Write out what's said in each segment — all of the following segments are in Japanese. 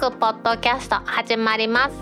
クポッドキャスト始まります。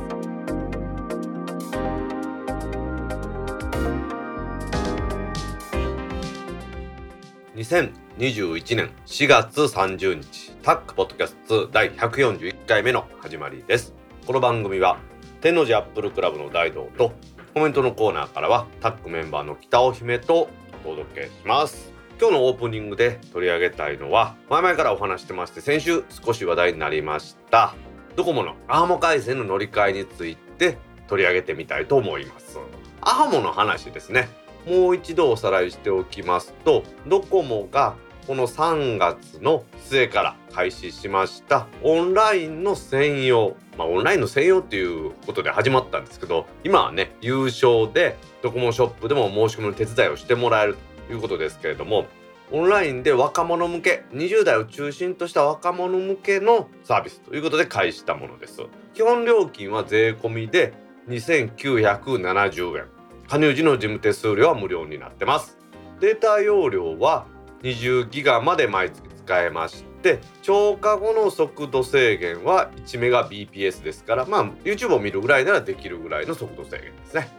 2021年4月30日タックポッドキャスト第141回目の始まりです。この番組は天王寺アップルクラブの大道とコメントのコーナーからはタックメンバーの北尾姫とお届けします。今日のオープニングで取り上げたいのは前々からお話してまして先週少し話題になりました。ドコモのアハモ回線の乗り換えについて取り上げてみたいと思います。アハモの話ですね。もう一度おさらいしておきますとドコモがこの3月の末から開始しましたオンラインの専用まあ、オンラインの専用っていうことで始まったんですけど今はね優勝でドコモショップでも申し込みの手伝いをしてもらえるということですけれどもオンラインで若者向け20代を中心とした若者向けのサービスということで開始したものです。基本料金は税込みで2970円。加入時の事務手数料は無料になってます。データ容量は20ギガまで毎月使えまして超過後の速度制限は1メガ BPS ですからまあ YouTube を見るぐらいならできるぐらいの速度制限ですね。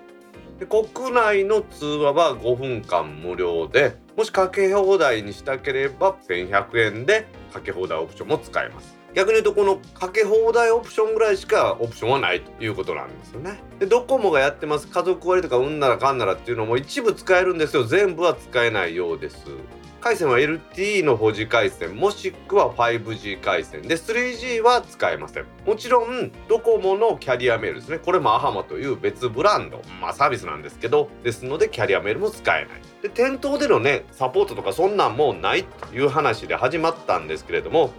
で国内の通話は5分間無料でもしかけ放題にしたければ1100円でかけ放題オプションも使えます。逆に言うとこのかけ放題オプションぐらいしかオプションはないということなんですよね。でドコモがやってます。家族割とかうんならかんならっていうのも一部使えるんですよ。全部は使えないようです。回線は LTE の保持回線もしくは 5G 回線で 3G は使えません。もちろんドコモのキャリアメールですね。これもアハマという別ブランドまあサービスなんですけどですのでキャリアメールも使えない。で店頭でのねサポートとかそんなんもうないという話で始まったんですけれども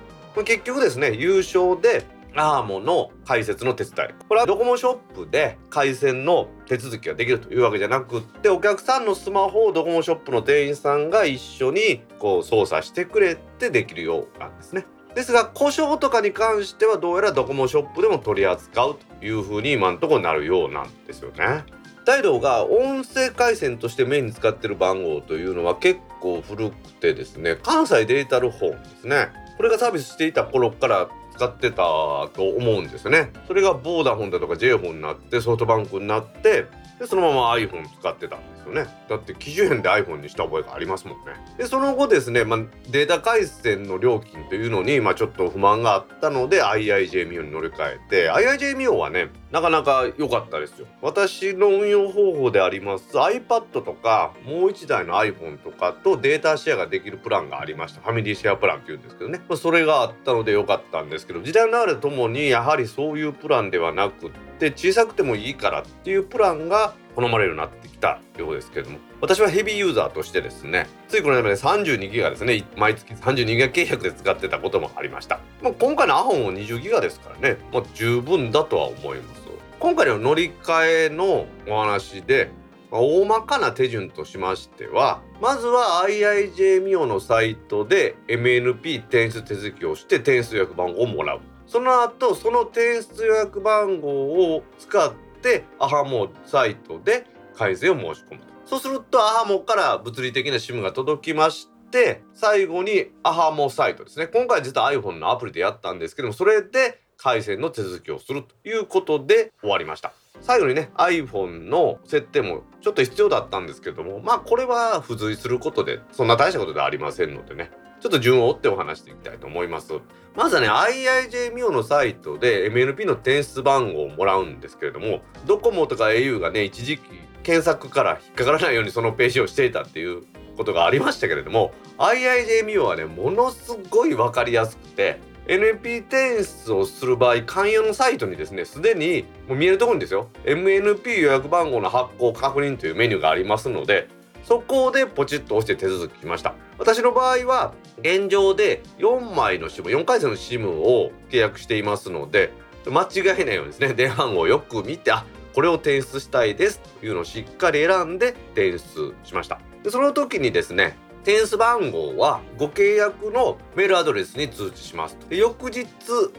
結局ですね優勝でアーモの解説の手伝いこれはドコモショップで回線の手続きができるというわけじゃなくってお客さんのスマホをドコモショップの店員さんが一緒にこう操作してくれてできるようなんですね。ですが故障とかに関してはどうやらドコモショップでも取り扱うというふうに今のところなるようなんですよね。大道が音声回線としてメインに使ってる番号というのは結構古くてですね関西データルフォンですねこれがサービスしていた頃から使ってたと思うんですね。それがボーダフォンだとか J フォンになってソフトバンクになってでそのまま iPhone 使ってたんですよね。だって機種変で iPhone にした覚えがありますもんね。でその後ですね、まあ、データ回線の料金というのに、まあ、ちょっと不満があったので IIJ ミオに乗り換えて IIJ ミオはねなかなか良かったですよ。私の運用方法であります iPad とかもう1台の iPhone とかとデータシェアができるプランがありました。ファミリーシェアプランっていうんですけどね、ま、それがあったので良かったんですけど時代の流れともにやはりそういうプランではなくって小さくてもいいからっていうプランが好まれるようになってきたようですけども。私はヘビーユーザーとしてですねついこの間まで32ギガですね毎月32ギガ契約で使ってたこともありました、まあ、今回のアホンは20ギガですからね、まあ、十分だとは思います。今回の乗り換えのお話で大まかな手順としましてはまずは IIJ ミオのサイトで MNP 転出手続きをして転出予約番号をもらう。その後その転出予約番号を使ってアハモサイトで改善を申し込むそうするとアハモから物理的な SIM が届きまして最後にアハモサイトですね。今回実は iPhone のアプリでやったんですけどもそれで回線の手続きをするということで終わりました。最後にね iPhone の設定もちょっと必要だったんですけどもまあこれは付随することでそんな大したことではありませんのでねちょっと順を追ってお話していきたいと思います。まずはね IIJ ミオのサイトで MNP の転出番号をもらうんですけれどもドコモとか au がね一時期検索から引っかからないようにそのページをしていたっていうことがありましたけれども IIJ ミオはねものすごい分かりやすくて NP 転出をする場合勧誘のサイトにですねすでにもう見えるところにですよ。MNP 予約番号の発行確認というメニューがありますのでそこでポチッと押して手続きしました。私の場合は現状で4枚の SIM4 回線の SIM を契約していますので間違えないようにですね電話番号をよく見てあこれを転出したいですというのをしっかり選んで転出しました。でその時にですね転出番号はご契約のメールアドレスに通知しますで翌日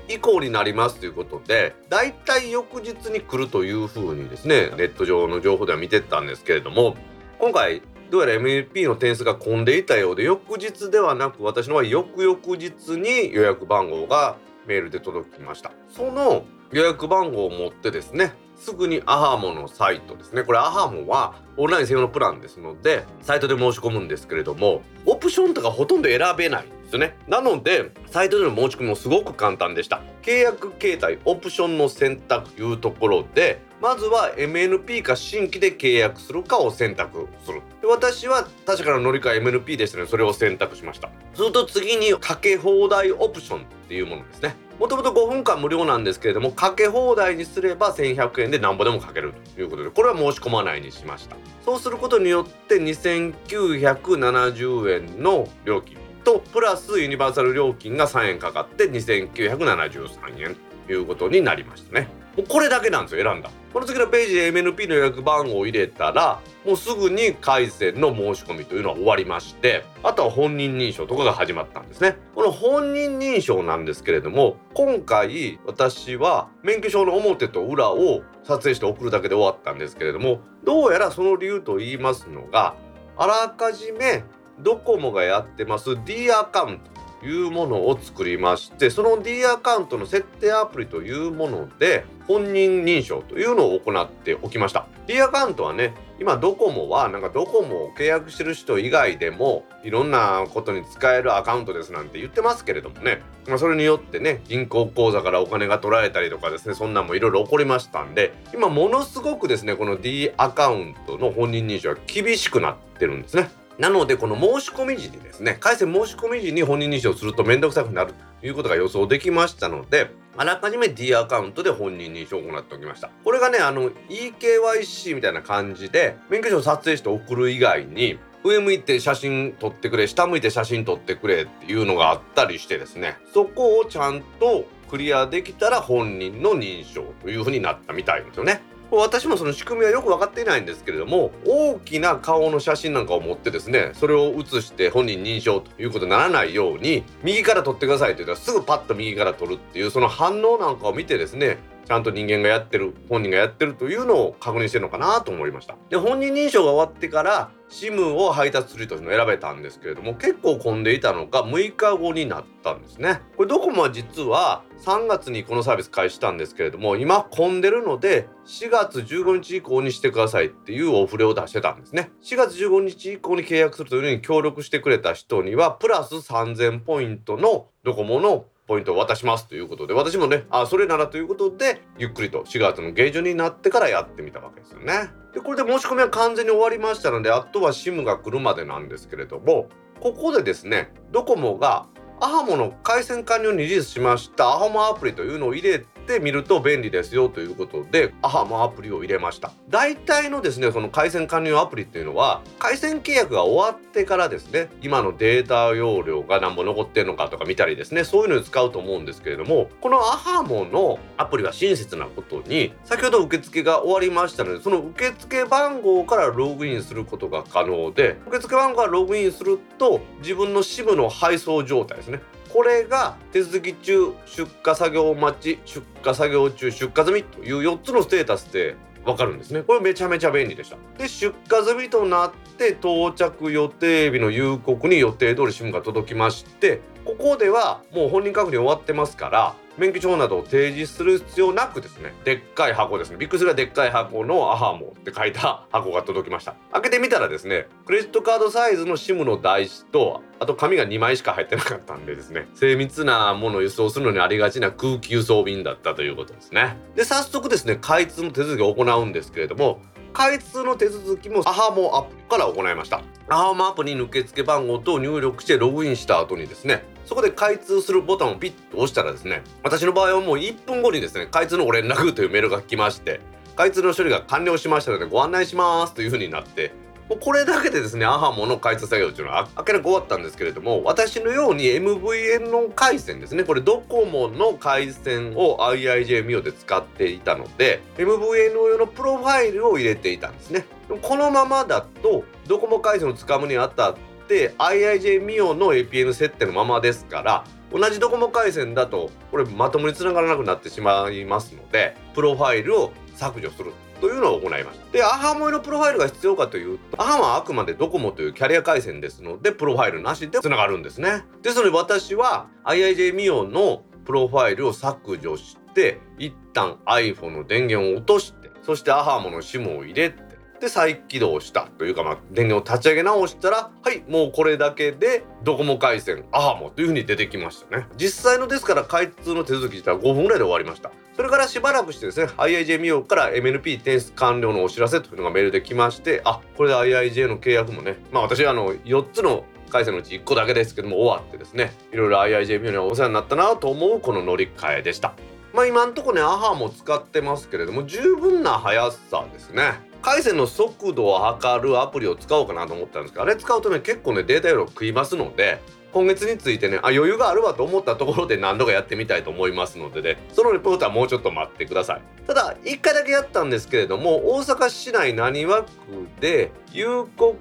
以降になりますということでだいたい翌日に来るというふうにですねネット上の情報では見てたんですけれども今回どうやら MLP の点数が混んでいたようで翌日ではなく私の場合翌々日に予約番号がメールで届きました。その予約番号を持ってですねすぐにアハモのサイトですね。これアハモはオンライン専用のプランですのでサイトで申し込むんですけれどもオプションとかほとんど選べないんですよね。なのでサイトでの申し込みもすごく簡単でした。契約形態オプションの選択というところでまずは MNP か新規で契約するかを選択する。で私は確かな乗り換え MNP でしたのでそれを選択しました。すると次にかけ放題オプションっていうものですね。もともと5分間無料なんですけれどもかけ放題にすれば1100円でなんぼでもかけるということでこれは申し込まないにしました。そうすることによって2970円の料金とプラスユニバーサル料金が3円かかって2973円ということになりましたね。もうこれだけなんですよ選んだ。この次のページで MNP の予約番号を入れたらもうすぐに回線の申し込みというのは終わりましてあとは本人認証とかが始まったんですね。この本人認証なんですけれども今回私は免許証の表と裏を撮影して送るだけで終わったんですけれどもどうやらその理由と言いますのがあらかじめドコモがやってます D アカウント。いうものを作りましてその D アカウントの設定アプリというもので本人認証というのを行っておきました。D アカウントはね今ドコモはなんかドコモを契約してる人以外でもいろんなことに使えるアカウントですなんて言ってますけれどもね、まあ、それによってね銀行口座からお金が取られたりとかですねそんなんもいろいろ起こりましたんで今ものすごくですねこの D アカウントの本人認証は厳しくなってるんですね。なのでこの申し込み時にですね回線申し込み時に本人認証すると面倒くさくなるということが予想できましたのであらかじめ D アカウントで本人認証を行っておきました。これがねあの eKYC みたいな感じで免許証を撮影して送る以外に上向いて写真撮ってくれ下向いて写真撮ってくれっていうのがあったりしてですねそこをちゃんとクリアできたら本人の認証というふうになったみたいですよね。私もその仕組みはよく分かっていないんですけれども大きな顔の写真なんかを持ってですねそれを写して本人認証ということにならないように右から撮ってくださいと言ったらすぐパッと右から撮るっていうその反応なんかを見てですねちゃんと人間がやってる本人がやってるというのを確認してるのかなと思いました。で本人認証が終わってから SIM を配達するというのを選べたんですけれども結構混んでいたのが6日後になったんですね。これドコモは実は3月にこのサービス開始したんですけれども今混んでるので4月15日以降にしてくださいっていうお触れを出してたんですね。4月15日以降に契約するというのに協力してくれた人にはプラス3000ポイントのドコモのポイントを渡しますということで私もねあそれならということでゆっくりと4月の下旬になってからやってみたわけですよね。でこれで申し込みは完全に終わりましたのであとは SIM が来るまでなんですけれどもここでですねドコモがアハモの回線完了にリリースしましたアハモアプリというのを入れてみると便利ですよということでアハモアプリを入れました。大体のですねその回線完了アプリっていうのは回線契約が終わってからですね今のデータ容量が何本残ってるのかとか見たりですねそういうのに使うと思うんですけれどもこのアハモのアプリは親切なことに先ほど受付が終わりましたのでその受付番号からログインすることが可能で受付番号からログインすると自分の SIM の配送状態ですねこれが手続き中出荷作業待ち出荷作業中出荷済みという4つのステータスでわかるんですね。これめちゃめちゃ便利でした。で出荷済みとなって到着予定日の夕刻に予定通り SIM が届きましてここではもう本人確認終わってますから免許証などを提示する必要なくですねでっかい箱ですね。びっくりするでっかい箱のアハモって書いた箱が届きました。開けてみたらですねクレジットカードサイズの SIM の台紙とあと紙が2枚しか入ってなかったんでですね精密なものを輸送するのにありがちな空気輸送便だったということですね。で早速ですね開通の手続きを行うんですけれども開通の手続きもアハモアップから行いました。アハモアップに抜け付け番号と入力してログインした後にですねそこで開通するボタンをピッと押したらですね私の場合はもう1分後にですね開通のご連絡というメールが来まして開通の処理が完了しましたのでご案内しますというふうになってもうこれだけでですねアハモの開通作業っていうのは明らかに終わったんですけれども私のように MVN の回線ですねこれドコモの回線を IIJ ミオで使っていたので MVN 用のプロファイルを入れていたんですね。このままだとドコモ回線を使うにあたって IIJ ミオの APN 設定のままですから同じドコモ回線だとこれまともにつながらなくなってしまいますのでプロファイルを削除する。というのを行いました。でアハモへのプロファイルが必要かというとアハモはあくまでドコモというキャリア回線ですのでプロファイルなしでつながるんですね。ですので私は IIJ ミオのプロファイルを削除して一旦 iPhone の電源を落としてそしてアハモの SIM を入れてで再起動したというか、まあ、電源を立ち上げ直したらはいもうこれだけでドコモ回線アハモというふうに出てきましたね。実際のですから開通の手続き自体は5分ぐらいで終わりました。それからしばらくしてですね IIJ ミオから MNP 転出完了のお知らせというのがメールで来ましてあこれで IIJ の契約もねまあ私あの4つの回線のうち1個だけですけども終わってですねいろいろ IIJ ミオにはお世話になったなと思うこの乗り換えでした。まあ今んとこねアハも使ってますけれども十分な速さですね。回線の速度を測るアプリを使おうかなと思ったんですけどあれ使うとね結構ねデータ容量食いますので今月についてねあ余裕があるわと思ったところで何度かやってみたいと思いますのでねそのレポートはもうちょっと待ってください。ただ1回だけやったんですけれども大阪市内浪速区で夕刻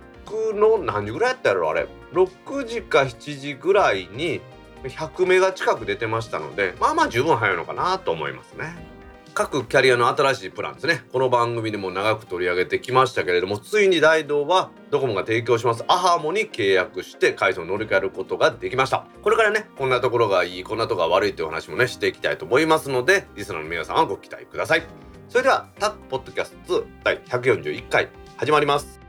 の何時ぐらいやったやろあれ。6時か7時ぐらいに100メガ近く出てましたのでまあまあ十分早いのかなと思いますね。各キャリアの新しいプランですね。この番組でも長く取り上げてきましたけれどもついに大道はドコモが提供します。アハモに契約して回線を乗り換えることができました。これからねこんなところがいいこんなところが悪いという話もねしていきたいと思いますのでリスナーの皆さんはご期待ください。それではタックポッドキャスト2第141回始まります。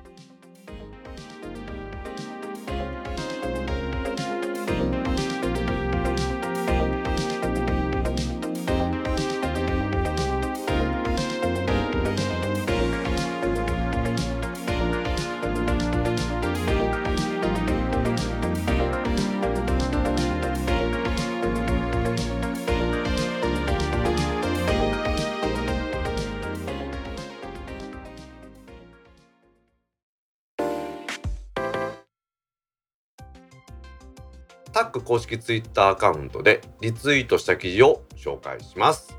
ック公式ツイッターアカウントでリツイートした記事を紹介します。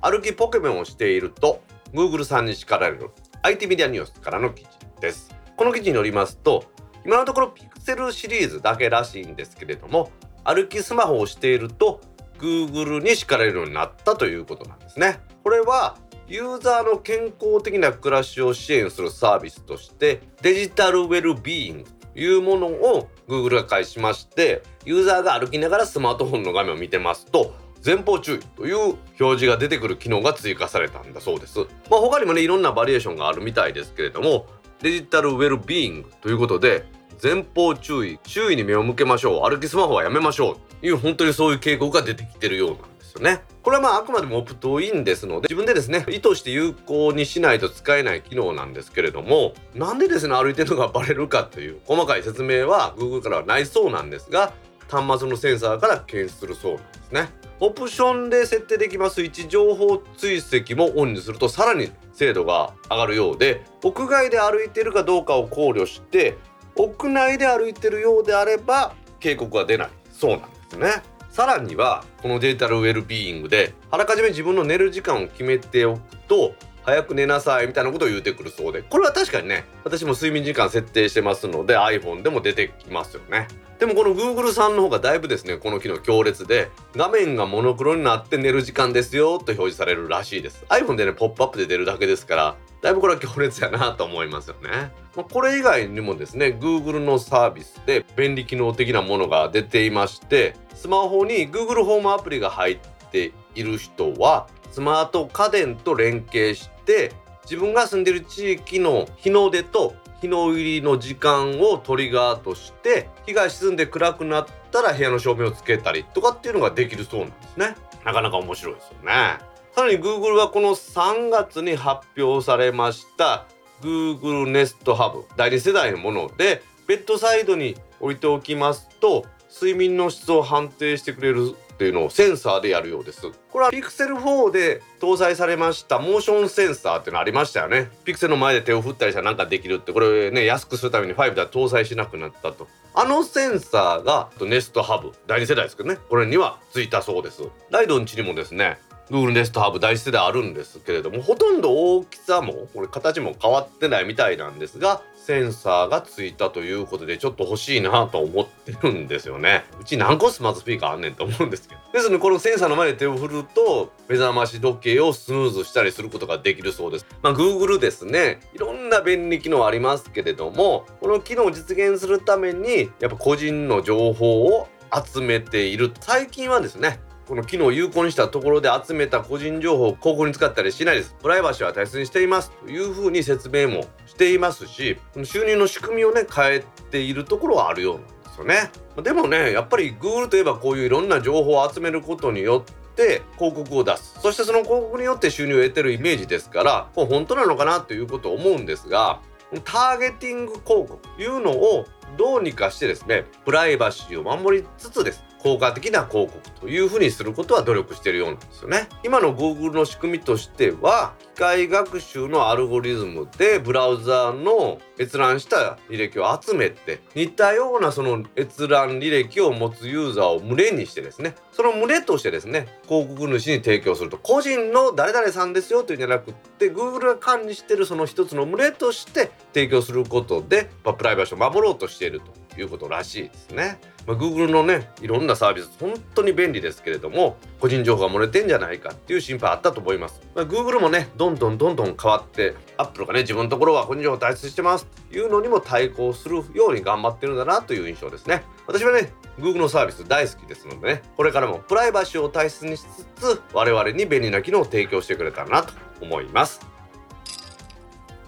歩きポケモンをしていると Google さんに叱られる IT メディアニュースからの記事です。この記事によりますと今のところピクセルシリーズだけらしいんですけれども歩きスマホをしていると Google に叱られるようになったということなんですね。これはユーザーの健康的な暮らしを支援するサービスとしてデジタルウェルビーイングというものを Google が開始しましてユーザーが歩きながらスマートフォンの画面を見てますと前方注意という表示が出てくる機能が追加されたんだそうです。まあ、他にもねいろんなバリエーションがあるみたいですけれどもデジタルウェルビーイングということで前方注意周囲に目を向けましょう歩きスマホはやめましょうという本当にそういう傾向が出てきてるようなんですよね。これはまああくまでもオプトインですので自分でですね意図して有効にしないと使えない機能なんですけれどもなんでですね歩いてるのがバレるかという細かい説明は Google からはないそうなんですが端末のセンサーから検出するそうなんですね。オプションで設定できます位置情報追跡もオンにするとさらに精度が上がるようで屋外で歩いてるかどうかを考慮して屋内で歩いてるようであれば警告が出ないそうなんですね。さらにはこのデータルウェルビーイングであらかじめ自分の寝る時間を決めておくと早く寝なさいみたいなことを言うてくるそうで。これは確かにね私も睡眠時間設定してますので iPhone でも出てきますよね。でもこの Google さんの方がだいぶですねこの機能強烈で画面がモノクロになって寝る時間ですよと表示されるらしいです。iPhone でねポップアップで出るだけですからだいぶこれは強烈やなと思いますよね。まあ、これ以外にもですね Google のサービスで便利機能的なものが出ていましてスマホに Google ホームアプリが入っている人はスマート家電と連携して自分が住んでる地域の日の出と日の入りの時間をトリガーとして日が沈んで暗くなったら部屋の照明をつけたりとかっていうのができるそうなんですね。なかなか面白いですよね。さらに Google はこの3月に発表されました Google Nest Hub 第2世代のものでベッドサイドに置いておきますと睡眠の質を判定してくれるっていうのをセンサーでやるようです。これは Pixel 4で搭載されましたモーションセンサーっていうのありましたよね。Pixel の前で手を振ったりしたらなんかできるってこれね安くするために5では搭載しなくなったと。あのセンサーが Nest Hub 第2世代ですけどね。これにはついたそうです。ライドンチにもですね Google ネストハブ第一世代あるんですけれどもほとんど大きさもこれ形も変わってないみたいなんですがセンサーがついたということでちょっと欲しいなと思ってるんですよね。うち何個スマートスピーカーあんねんと思うんですけど。ですのでこのセンサーの前で手を振ると目覚まし時計をスヌーズしたりすることができるそうです。まあ Google ですね。いろんな便利機能ありますけれどもこの機能を実現するためにやっぱ個人の情報を集めている。最近はですねこの機能を有効にしたところで集めた個人情報を広告に使ったりしないです。プライバシーは大切にしていますというふうに説明もしていますし収入の仕組みをね変えているところはあるようなんですよね。でもねやっぱり Google といえばこういういろんな情報を集めることによって広告を出す。そしてその広告によって収入を得てるイメージですからこれ本当なのかなということを思うんですがターゲティング広告というのをどうにかしてですねプライバシーを守りつつです効果的な広告というふうにすることは努力してるようなんですよね。今の Google の仕組みとしては機械学習のアルゴリズムでブラウザーの閲覧した履歴を集めて似たようなその閲覧履歴を持つユーザーを群れにしてですねその群れとしてですね広告主に提供すると個人の誰々さんですよというんじゃなくって Google が管理してるその一つの群れとして提供することで、まあ、プライバシーを守ろうとしていると。いうことらしいですね。まあ、Google のねいろんなサービス本当に便利ですけれども個人情報が漏れてんじゃないかっていう心配あったと思います、まあ、Google もねどんどんどんどん変わって Apple がね自分のところは個人情報大切してますっていうのにも対抗するように頑張ってるんだなという印象ですね。私はね Google のサービス大好きですのでねこれからもプライバシーを大切にしつつ我々に便利な機能を提供してくれたらなと思います。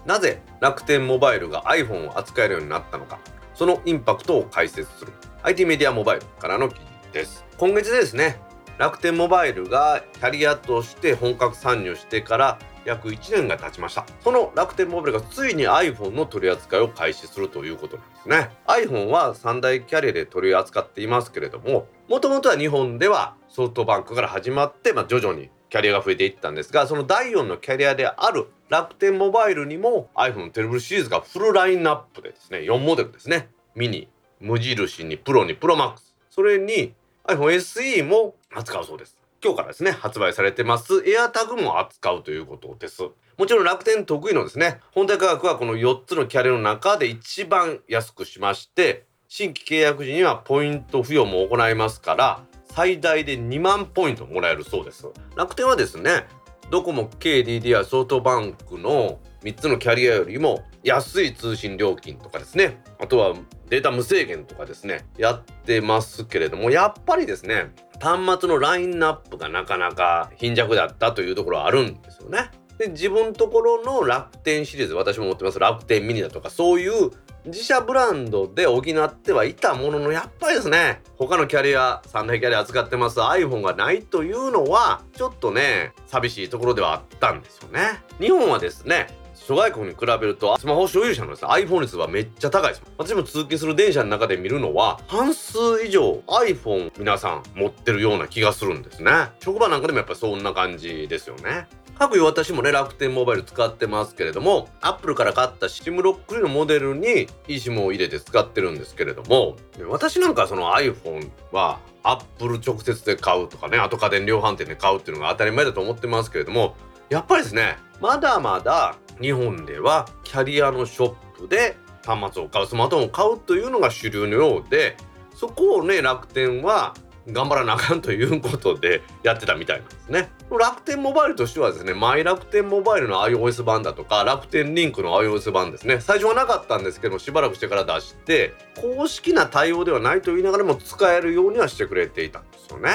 なぜ楽天モバイルが iPhone を扱えるようになったのか。そのインパクトを解説する。IT メディアモバイルからの記事です。今月ですね楽天モバイルがキャリアとして本格参入してから約1年が経ちました。その楽天モバイルがついに iPhone の取り扱いを開始するということなんですね。iPhone は3大キャリアで取り扱っていますけれどももともとは日本ではソフトバンクから始まって、まあ、徐々にキャリアが増えていったんですがその第4のキャリアである楽天モバイルにも iPhone テレブルシリーズがフルラインナップでですね4モデルですね。ミニ無印にプロにプロマックス。それに iPhone SE も扱うそうです。今日からですね発売されてます。AirTag も扱うということです。もちろん楽天得意のですね本体価格はこの4つのキャリアの中で一番安くしまして新規契約時にはポイント付与も行いますから最大で2万ポイントもらえるそうです。楽天はですねドコモ KDDI ソフトバンクの3つのキャリアよりも安い通信料金とかですね。あとはデータ無制限とかですね。やってますけれどもやっぱりですね端末のラインナップがなかなか貧弱だったというところはあるんですよね。で自分ところの楽天シリーズ私も持ってます。楽天ミニだとかそういう自社ブランドで補ってはいたもののやっぱりですね他のキャリア3大キャリア扱ってます iPhone がないというのはちょっとね寂しいところではあったんですよね。日本はですね諸外国に比べるとスマホ所有者のです、ね、iPhone 率はめっちゃ高いです。私も通勤する電車の中で見るのは半数以上 iPhone 皆さん持ってるような気がするんですね。職場なんかでもやっぱりそんな感じですよね。各いう私もね楽天モバイル使ってますけれども Apple から買った SIM ロックのモデルに eSIM を入れて使ってるんですけれども私なんかその iPhone は Apple 直接で買うとかねあと家電量販店で買うっていうのが当たり前だと思ってますけれどもやっぱりですねまだまだ日本ではキャリアのショップで端末を買うスマートフォンを買うというのが主流のようでそこをね楽天は頑張らなあかんということでやってたみたいなんですね。楽天モバイルとしてはですね、マイ楽天モバイルの iOS 版だとか、楽天リンクの iOS 版ですね、最初はなかったんですけど、しばらくしてから出して、公式な対応ではないと言いながらも使えるようにはしてくれていたんですよね。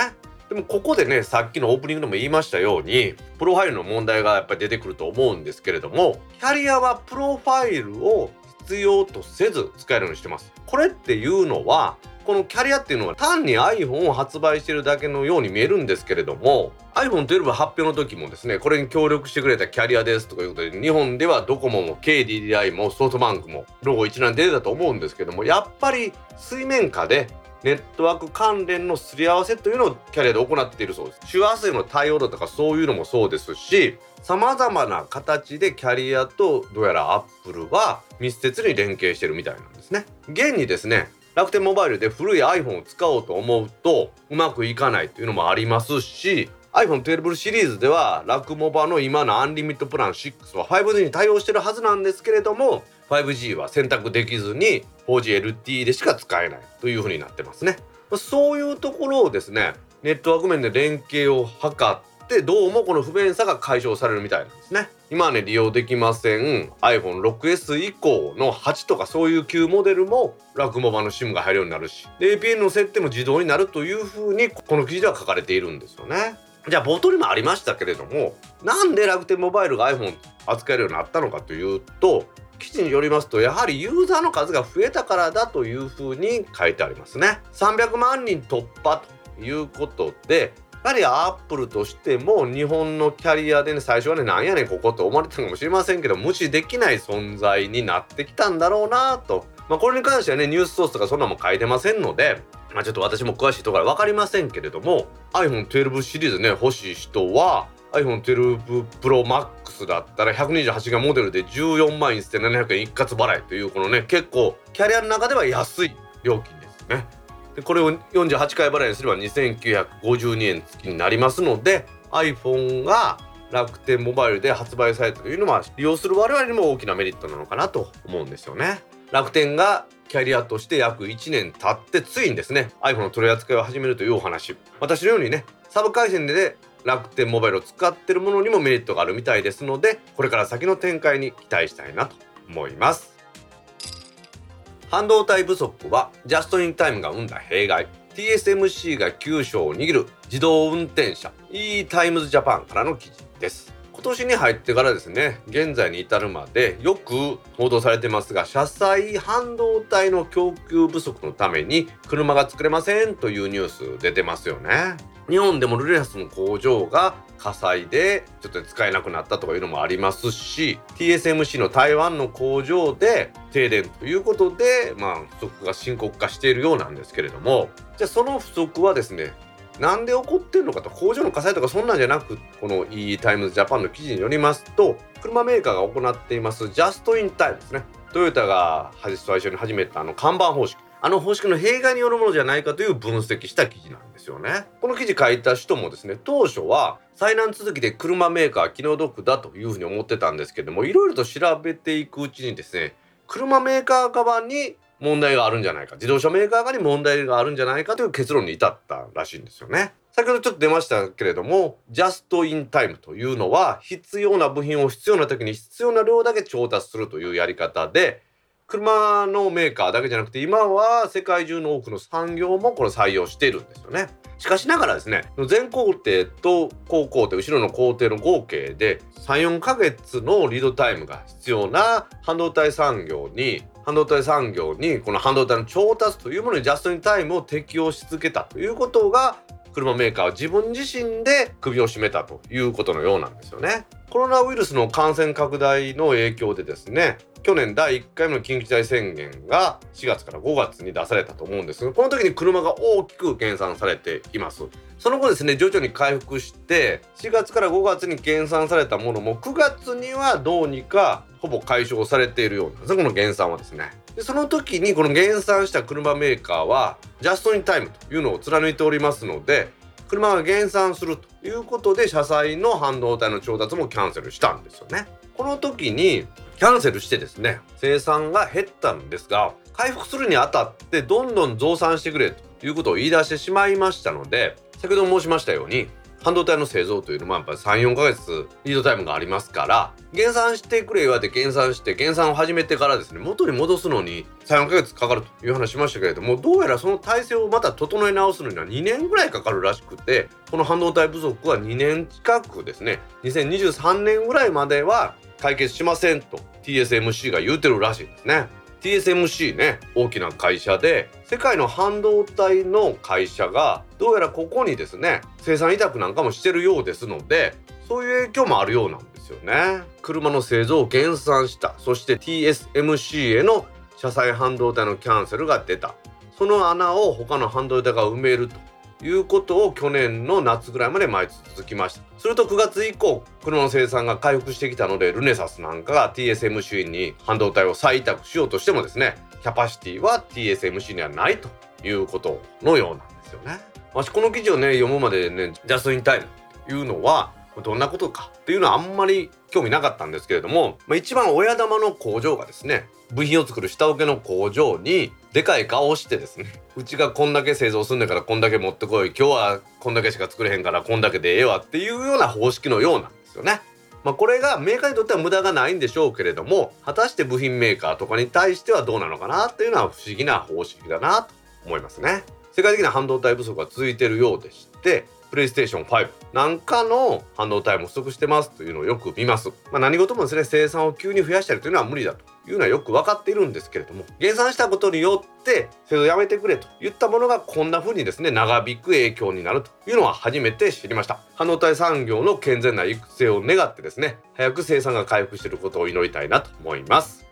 でもここでねさっきのオープニングでも言いましたようにプロファイルの問題がやっぱり出てくると思うんですけれどもキャリアはプロファイルを必要とせず使えるようにしてますこれっていうのはこのキャリアっていうのは単に iPhone を発売してるだけのように見えるんですけれども iPhone12 発表の時もですねこれに協力してくれたキャリアですとかいうことで日本ではドコモも KDDI もソフトバンクもロゴ一覧出てたと思うんですけどもやっぱり水面下でネットワーク関連のすり合わせというのをキャリアで行っているそうです。周波数の対応だとかそういうのもそうですし、様々な形でキャリアとどうやらアップルは密接に連携してるみたいなんですね。現にですね、楽天モバイルで古い iPhone を使おうと思うとうまくいかないというのもありますし iPhone12 シリーズではラクモバの今のアンリミットプラン6は 5G に対応してるはずなんですけれども 5G は選択できずに 4GLTE でしか使えないというふうになってますね。そういうところをですねネットワーク面で連携を図ってどうもこの不便さが解消されるみたいなんですね。今はね利用できません iPhone6S 以降の8とかそういう旧モデルもラクモバの SIM が入るようになるし APN の設定も自動になるというふうにこの記事では書かれているんですよね。じゃあ冒頭にもありましたけれどもなんで楽天モバイルが iPhone 扱えるようになったのかというと記事によりますとやはりユーザーの数が増えたからだというふうに書いてありますね。300万人突破ということでやはりアップルとしても日本のキャリアでね最初はねなんやねんここって思われてたかもしれませんけど無視できない存在になってきたんだろうなと。まあ、これに関してはねニュースソースとかそんなも書いてませんのでまあ、ちょっと私も詳しいところは分かりませんけれども iPhone12 シリーズね欲しい人は iPhone12 Pro Max だったら128がモデルで14万1700円一括払いというこのね結構キャリアの中では安い料金ですね。でこれを48回払いにすれば2952円付きになりますので iPhone が楽天モバイルで発売されたというのは利用する我々にも大きなメリットなのかなと思うんですよね。楽天がキャリアとして約1年経ってついにですね iPhone の取り扱いを始めるというお話私のようにねサブ回線でね楽天モバイルを使ってるものにもメリットがあるみたいですのでこれから先の展開に期待したいなと思います。半導体不足はジャストインタイムが生んだ弊害。TSMC が急所を握る自動運転車 e タイムズジャパンからの記事です。今年に入ってからですね現在に至るまでよく報道されてますが車載半導体の供給不足のために車が作れませんというニュース出てますよね。日本でもルネサスの工場が火災でちょっと使えなくなったとかいうのもありますし TSMC の台湾の工場で停電ということでまあ不足が深刻化しているようなんですけれども。じゃあその不足はですねなんで起こってるのかと。工場の火災とかそんなんじゃなくこの e タイムズジャパンの記事によりますと車メーカーが行っていますジャストインタイムですね。トヨタが最初に始めたあの看板方式。あの方式の弊害によるものじゃないかという分析した記事なんですよねこの記事書いた人もですね当初は災難続きで車メーカー気の毒だというふうに思ってたんですけどもいろいろと調べていくうちにですね車メーカー側に問題があるんじゃないか自動車メーカー側に問題があるんじゃないかという結論に至ったらしいんですよね。先ほどちょっと出ましたけれどもジャストインタイムというのは必要な部品を必要な時に必要な量だけ調達するというやり方で車のメーカーだけじゃなくて今は世界中の多くの産業もこれ採用しているんですよね。しかしながらですね全工程と後工程後ろの工程の合計で34ヶ月のリードタイムが必要な半導体産業に半導体産業にこの半導体の調達というものにジャストインタイムを適用し続けたということが車メーカーは自分自身で首を絞めたということのようなんですよね。コロナウイルスの感染拡大の影響でですね去年第1回目の緊急事態宣言が4月から5月に出されたと思うんですがこの時に車が大きく減産されています。その後ですね徐々に回復して4月から5月に減産されたものも9月にはどうにかほぼ解消されているようなんですこの減産はですね。でその時にこの減産した車メーカーはジャストインタイムというのを貫いておりますので車が減産するということで車載の半導体の調達もキャンセルしたんですよね。この時にキャンセルしてですね生産が減ったんですが回復するにあたってどんどん増産してくれということを言い出してしまいましたので先ほど申しましたように半導体の製造というのもやっぱり34ヶ月リードタイムがありますから減産してくれ言われて減産して減産を始めてからですね元に戻すのに34ヶ月かかるという話しましたけれどもどうやらその体制をまた整え直すのには2年ぐらいかかるらしくてこの半導体不足は2年近くですね2023年ぐらいまでは解決しませんと TSMC が言うてるらしいですね。TSMC ね大きな会社で世界の半導体の会社がどうやらここにですね生産委託なんかもしてるようですのでそういう影響もあるようなんですよね。車の製造を減産したそして TSMC への車載半導体のキャンセルが出た。その穴を他の半導体が埋めると。いうことを去年の夏ぐらいまで毎日続きましたすると9月以降車の生産が回復してきたのでルネサスなんかが TSMC に半導体を再委託しようとしてもですねキャパシティは TSMC にはないということのようなんですよね。まこの記事をね読むまでねジャストインタイムというのはどんなことかっていうのはあんまり興味なかったんですけれども、まあ、一番親玉の工場がですね部品を作る下請けの工場にでかい顔をしてですねうちがこんだけ製造すんねんからこんだけ持ってこい今日はこんだけしか作れへんからこんだけでええわっていうような方式のようなんですよね。まあ、これがメーカーにとっては無駄がないんでしょうけれども果たして部品メーカーとかに対してはどうなのかなっていうのは不思議な方式だなと思いますね世界的な半導体不足が続いているようでしてプレイステーション5なんかの半導体も不足してますというのをよく見ます。まあ、何事もですね生産を急に増やしたりというのは無理だというのはよく分かっているんですけれども減産したことによって製造やめてくれといったものがこんな風にですね長引く影響になるというのは初めて知りました。半導体産業の健全な育成を願ってですね早く生産が回復していることを祈りたいなと思います。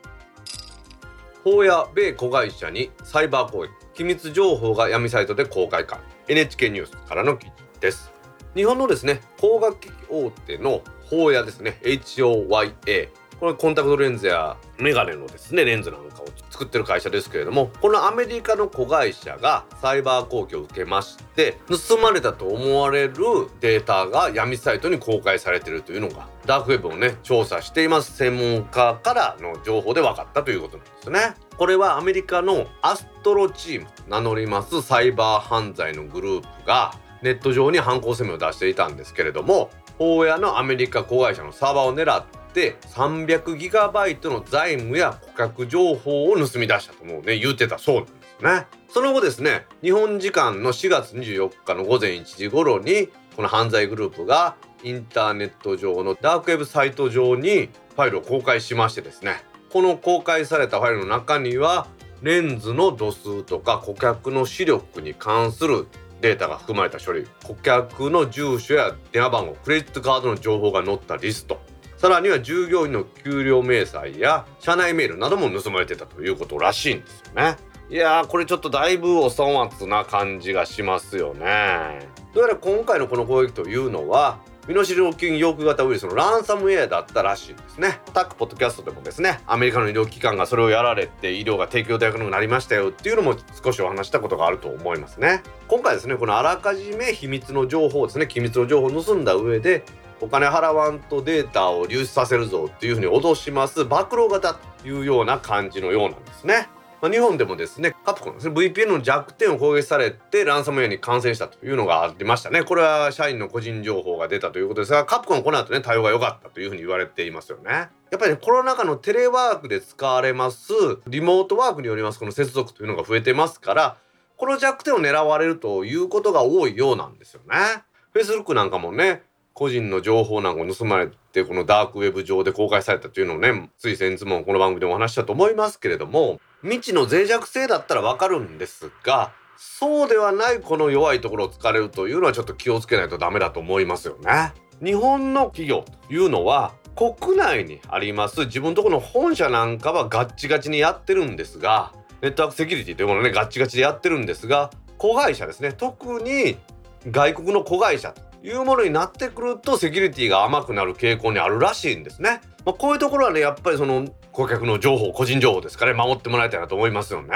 法や米子会社にサイバー攻撃機密情報が闇サイトで公開か。NHK ニュースからの記事。です。日本のですね工学機器大手の法やですね HOYA これコンタクトレンズやメガネのですねレンズなんかを作ってる会社ですけれどもこのアメリカの子会社がサイバー攻撃を受けまして盗まれたと思われるデータが闇サイトに公開されているというのがダークウェブをね調査しています。専門家からの情報で分かったということなんですね。これはアメリカのアストロチーム名乗りますサイバー犯罪のグループがネット上に犯行声明を出していたんですけれども大家のアメリカ子会社のサーバーを狙って300ギガバイトの財務や顧客情報を盗み出したともうね言うてたそうなんですね。その後ですね日本時間の4月24日の午前1時頃にこの犯罪グループがインターネット上のダークウェブサイト上にファイルを公開しましてですねこの公開されたファイルの中にはレンズの度数とか顧客の視力に関するデータが含まれた処理顧客の住所や電話番号クレジットカードの情報が載ったリストさらには従業員の給料明細や社内メールなども盗まれてたということらしいんですよね。いやーこれちょっとだいぶお粗末な感じがしますよね。どうやら今回のこの攻撃というのは身代金要求型ウイルスのランサムウェアだったらしいですね。タックポッドキャストでもですね、アメリカの医療機関がそれをやられて医療が提供できなくなりましたよっていうのも少しお話したことがあると思いますね。今回ですね、このあらかじめ秘密の情報ですね、機密の情報を盗んだ上で、お金払わんとデータを流出させるぞっていうふうに脅します暴露型というような感じのようなんですね。まあ、日本でもですねカプコンですね VPN の弱点を攻撃されてランサムウェアに感染したというのがありましたね。これは社員の個人情報が出たということですがカプコンはこの後ね対応が良かったというふうに言われていますよね。やっぱり、ね、コロナ禍のテレワークで使われますリモートワークによりますこの接続というのが増えてますからこの弱点を狙われるということが多いようなんですよね。Facebook なんかもね個人の情報なんかを盗まれてこのダークウェブ上で公開されたというのをねつい先日もこの番組でお話したと思いますけれども未知の脆弱性だったらわかるんですがそうではないこの弱いところを突かれるというのはちょっと気をつけないとダメだと思いますよね。日本の企業というのは国内にあります自分とこの本社なんかはガッチガチにやってるんですがネットワークセキュリティというものねガッチガチでやってるんですが子会社ですね特に外国の子会社というものになってくるとセキュリティが甘くなる傾向にあるらしいんですね。まあ、こういうところはねやっぱりその顧客の情報個人情報ですか、ね、守ってもらいたいなと思いますよね。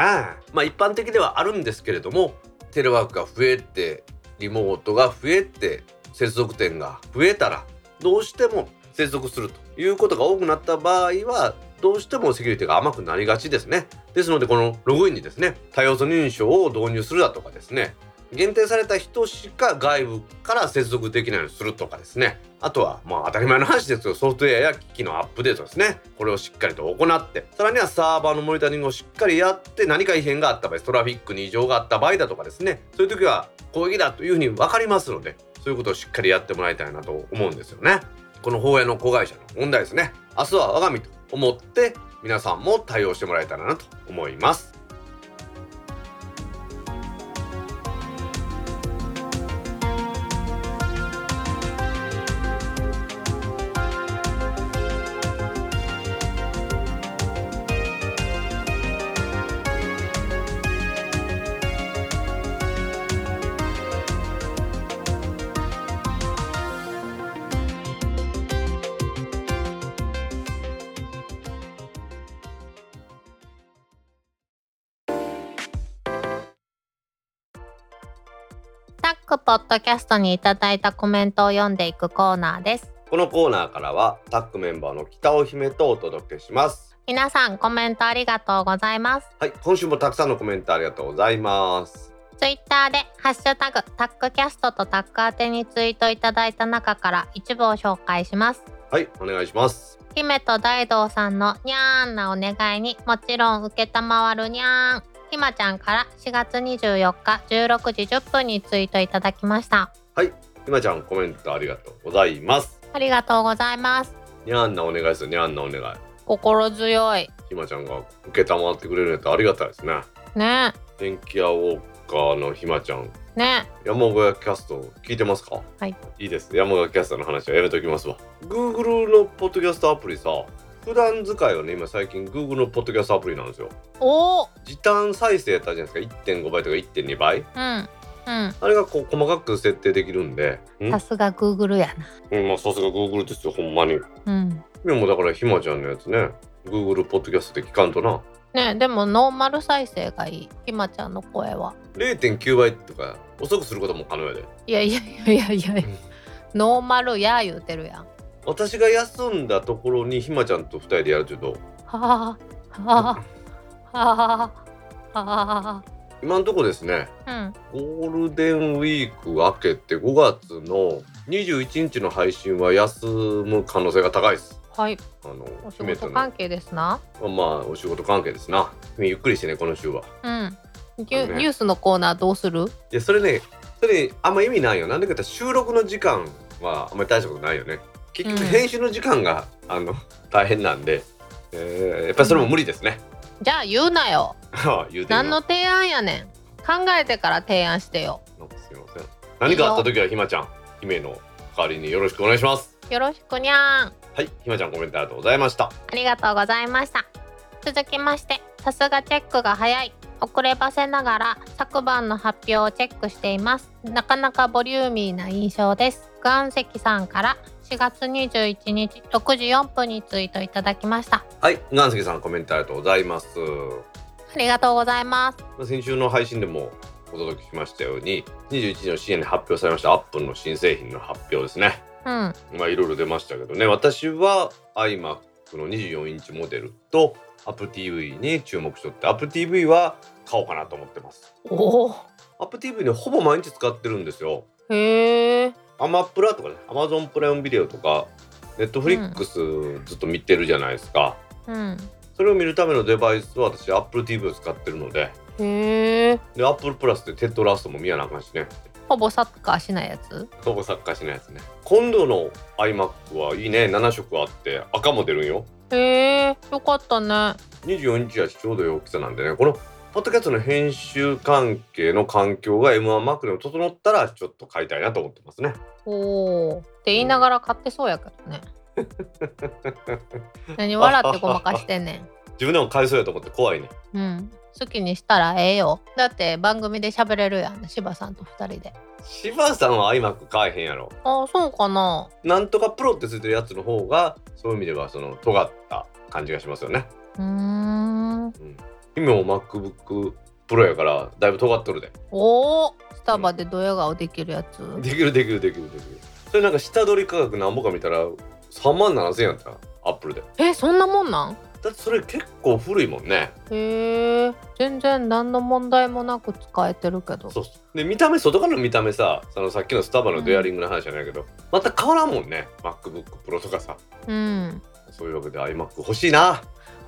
まあ一般的ではあるんですけれどもテレワークが増えてリモートが増えて接続点が増えたらどうしても接続するということが多くなった場合はどうしてもセキュリティが甘くなりがちですね。ですのでこのログインにですね多要素認証を導入するだとかですね限定された人しか外部から接続できないようにするとかですね。あとはまあ当たり前の話ですよ。ソフトウェアや機器のアップデートですね。これをしっかりと行ってさらにはサーバーのモニタリングをしっかりやって何か異変があった場合トラフィックに異常があった場合だとかですね。そういう時は攻撃だというふうに分かりますのでそういうことをしっかりやってもらいたいなと思うんですよね。この法屋の子会社の問題ですね。明日は我が身と思って皆さんも対応してもらえたらなと思います。ポッドキャストにいただいたコメントを読んでいくコーナーです。このコーナーからはタックメンバーの北尾姫とお届けします。皆さんコメントありがとうございます。はい今週もたくさんのコメントありがとうございます。ツイッターでハッシュタグタックキャストとタック宛てにツイートいただいた中から一部を紹介します。はいお願いします。姫と大道さんのにゃーんなお願いにもちろん受けたまわるにゃーんひまちゃんから4月24日16時10分にツイートいただきました。はい。ひまちゃんコメントありがとうございます。ありがとうございます。にゃんなお願いですよ。にゃんなお願い。心強い。ひまちゃんが受けたまってくれるんやったらありがたいですね。ね。電気屋ウォーカーのひまちゃん。ね。山小屋キャスト聞いてますか？はい。いいです。山小屋キャストの話はやめときますわ。Google のポッドキャストアプリさ普段使いはね今最近 Google のポッドキャストアプリなんですよ。お。お時短再生やったじゃないですか。1.5倍とか1.2倍。うんうん。あれがこう細かく設定できるんで。ん？さすが Google やうんまあさすが Google ですよほんまに。なうん。でもだからひまちゃんのやつね。Google ポッドキャストで聞かんとな。ねでもノーマル再生がいい。ひまちゃんの声は。0.9倍とか遅くすることも可能やで。いやいやいやいやいや。ノーマルや言うてるやん私が休んだところにひまちゃんと2人でやるというとはあはあはあは今のところですねあうんゴールデンウィーク明けて5月の21日の配信は休む可能性が高いです。はいあのお仕事関係ですなまあお仕事関係ですな。君ゆっくりしてねこの週は。うんねュニュースのコーナーどうする？でそれねそれあんま意味ないよ。なんでかって収録の時間はあんまり大したことないよね。結局うん。編集の時間が、あの大変なんで、えーやっぱりそれも無理ですね。じゃあ言うなよ。言うて何の提案やねん。考えてから提案してよ。すいません。何かあった時はひまちゃん姫の代わりによろしくお願いします。よろしくにゃーん。はいひまちゃんコメントありがとうございました。ありがとうございました。続きましてさすがチェックが早い。遅ればせながら昨晩の発表をチェックしています。なかなかボリューミーな印象です。岩石さんから4月21日6時4分にツイートいただきましたはい、岩石さんコメントありがとうございます。ありがとうございますまあ先週の配信でもお届けしましたように、21日の深夜に発表されましたアップルの新製品の発表ですね。うんまあいろいろ出ましたけどね、私は iMac の24インチモデルと Apple TV に注目しとって、Apple TV は買おうかなと思ってます。おお Apple TV ね、ほぼ毎日使ってるんですよ。へえアマプラとかね、Amazon プライムビデオとか、Netflix ずっと見てるじゃないですか。うんそれを見るためのデバイスは私 Apple TV を使ってるので、へえで、Apple プラスでテッドラストも見やなあかんしね。ほぼサッカーしないやつ？ほぼサッカーしないやつね。今度の iMac はいいね。7色あって赤も出るんよ。へえよかったね24インチやしちょうどいい大きさなんでね。このポッドキャストの編集関係の環境が M1Mac でも整ったらちょっと買いたいなと思ってますね。おおって言いながら買ってそうやけどね 何笑ってごまかしてんねん自分でも買いそうやと思って怖いね。うん好きにしたらええよだって番組で喋れるやん柴さんと二人で柴さんは iMac 買えへんやろ。あそうかななんとかプロってついてるやつの方がそういう意味ではその尖った感じがしますよね。うーんうん。今も MacBook Pro やからだいぶ尖っとるで。おおスタバでドヤ顔できるやつ。できるできるできるできる。それなんか下取り価格なんぼか見たら3万7千円やったアップルで。えそんなもんなん？だってそれ結構古いもんね。へえ全然何の問題もなく使えてるけど。そうそうで見た目外からの見た目さそのさっきのスタバのデアリングの話じゃないけど、また変わらんもんね MacBook Pro とかさ。うん。そういうわけで iMac 欲しいな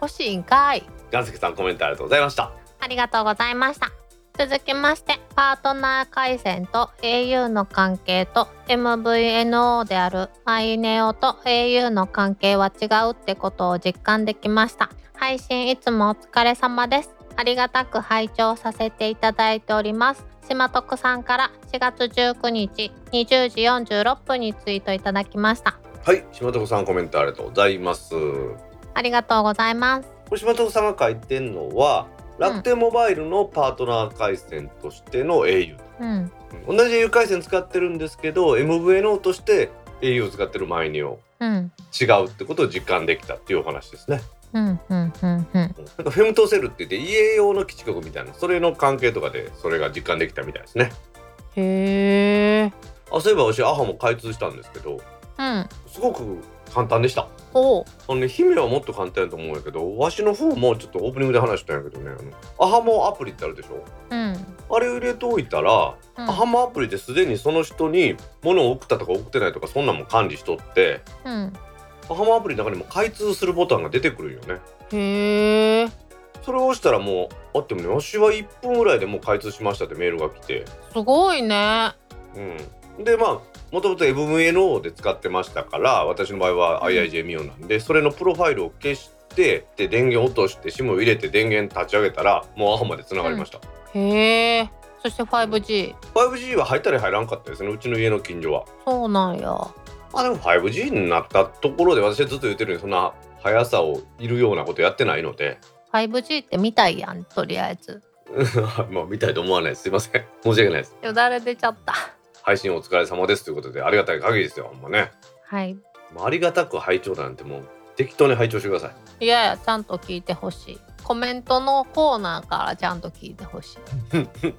欲しいんかい岩石さんコメントありがとうございましたありがとうございました。続きまして、パートナー回線と au の関係と MVNO であるマイネオと au の関係は違うってことを実感できました。配信いつもお疲れ様です。ありがたく拝聴させていただいております。島徳さんから4月19日20時46分にツイートいただきました。はい島床さんコメントありがとうございますこありがとうございます。れ島床さんが書いてんのは楽天モバイルのパートナー回線としての au、うん。うん同じ au 回線使ってるんですけど MVNO として au を使ってるマイニをうん。違うってことを実感できたっていうお話ですねうん。うん。うん。うん。なんかフェムトセルって言って家用の基地局みたいなそれの関係とかでそれが実感できたみたいですねへえ。あそういえば私アハも開通したんですけどうん。すごく簡単でした。お。う。あのね姫はもっと簡単やと思うんやけどわしの方もちょっとオープニングで話したんやけどねあのアハモアプリってあるでしょ？うん。あれを入れておいたら、うん。アハモアプリですでにその人に物を送ったとか送ってないとかそんなんも管理しとってうん。ハマアプリの中にも開通するボタンが出てくるよね。へえ。それを押したらもうあってもね私は1分ぐらいでもう開通しましたってメールが来て。すごいね。うんでまあもともと MVNO で使ってましたから私の場合は IIJ ミオなんでそれのプロファイルを消してで電源落として SIM を入れて電源立ち上げたらもうアホまでつながりました、へえ。そして 5G 5G は入ったり入らんかったですねうちの家の近所は。そうなんや。まあでも 5G になったところで私はずっと言ってるようにそんな速さをいるようなことやってないので。5G って見たいやんとりあえず。まあ見たいと思わないです。すいません。申し訳ないです。よだれ出ちゃった配信お疲れ様ですということでありがたい限りですよほんまね。はい。ありがたく拝聴なんてもう適当に拝聴してください。いやいやちゃんと聞いてほしい。コメントのコーナーからちゃんと聞いてほしい。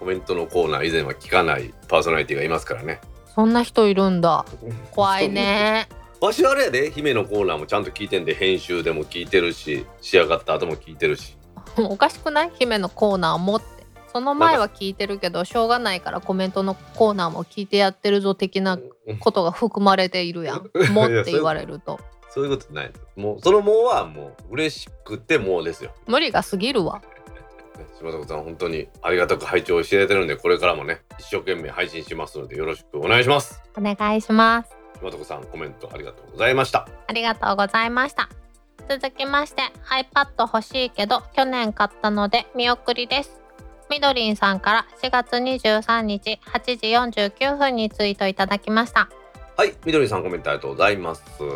コメントのコーナー以前は聞かないパーソナリティがいますからね。そんな人いるんだ。怖いね。わしはあれやで姫のコーナーもちゃんと聞いてんで編集でも聞いてるし仕上がった後も聞いてるし。おかしくない？姫のコーナーも。ってその前は聞いてるけどしょうがないからコメントのコーナーも聞いてやってるぞ的なことが含まれているやん「も」って言われると。そういうことない。もうその「も」はもう嬉しくて「も」ですよ。無理が過ぎるわ。島田さん本当にありがたく拝聴していただいてるんでこれからもね一生懸命配信しますのでよろしくお願いします。お願いします。島田さんコメントありがとうございました。ありがとうございました。続きまして iPad 欲しいけど去年買ったので見送りですみどりんさんから4月23日8時49分にツイートいただきました。はいみどりさんコメントありがとうございます。こ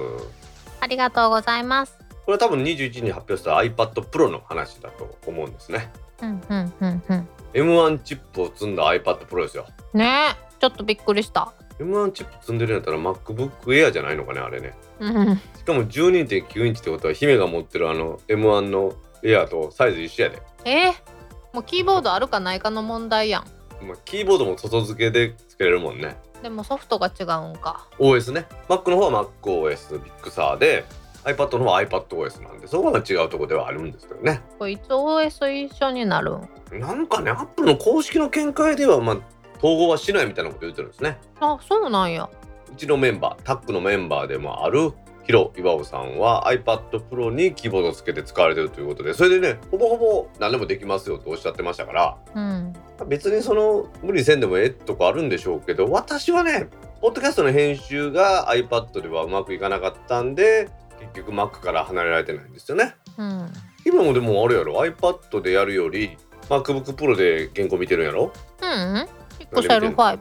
ありがとうございます。れは多分21日に発表した iPad Pro の話だと思うんですね。うんうんうんうん。M1 チップを積んだ iPad Pro ですよ。ねえちょっとびっくりした。M1 チップ積んでるんやったら MacBook Air じゃないのかねあれね。うん。しかも12.9インチってことは姫が持ってるあの M1 の Air とサイズ一緒やで、えーもうキーボードあるかないかの問題やん。まあ、キーボードも外付けで付けれるもんね。でもソフトが違うんか。OS ね。Mac の方は MacOS Big Sur で iPad の方は iPadOS なんでそこが違うところではあるんですけどね。これいつ OS 一緒になるん。なんかね Apple の公式の見解ではまあ統合はしないみたいなこと言ってるんですね。あそうなんや。うちのメンバータックのメンバーでもあるヒロ岩尾さんは iPad Pro にキーボードをつけて使われてるということでそれでねほぼほぼ何でもできますよとおっしゃってましたからうん。別にその無理せんでもええとこあるんでしょうけど私はねポッドキャストの編集が iPad ではうまくいかなかったんで結局 Mac から離れられてないんですよね。うん。今もでもあれやろ？iPad でやるより MacBook Pro で原稿見てるんやろ？うんピクセル5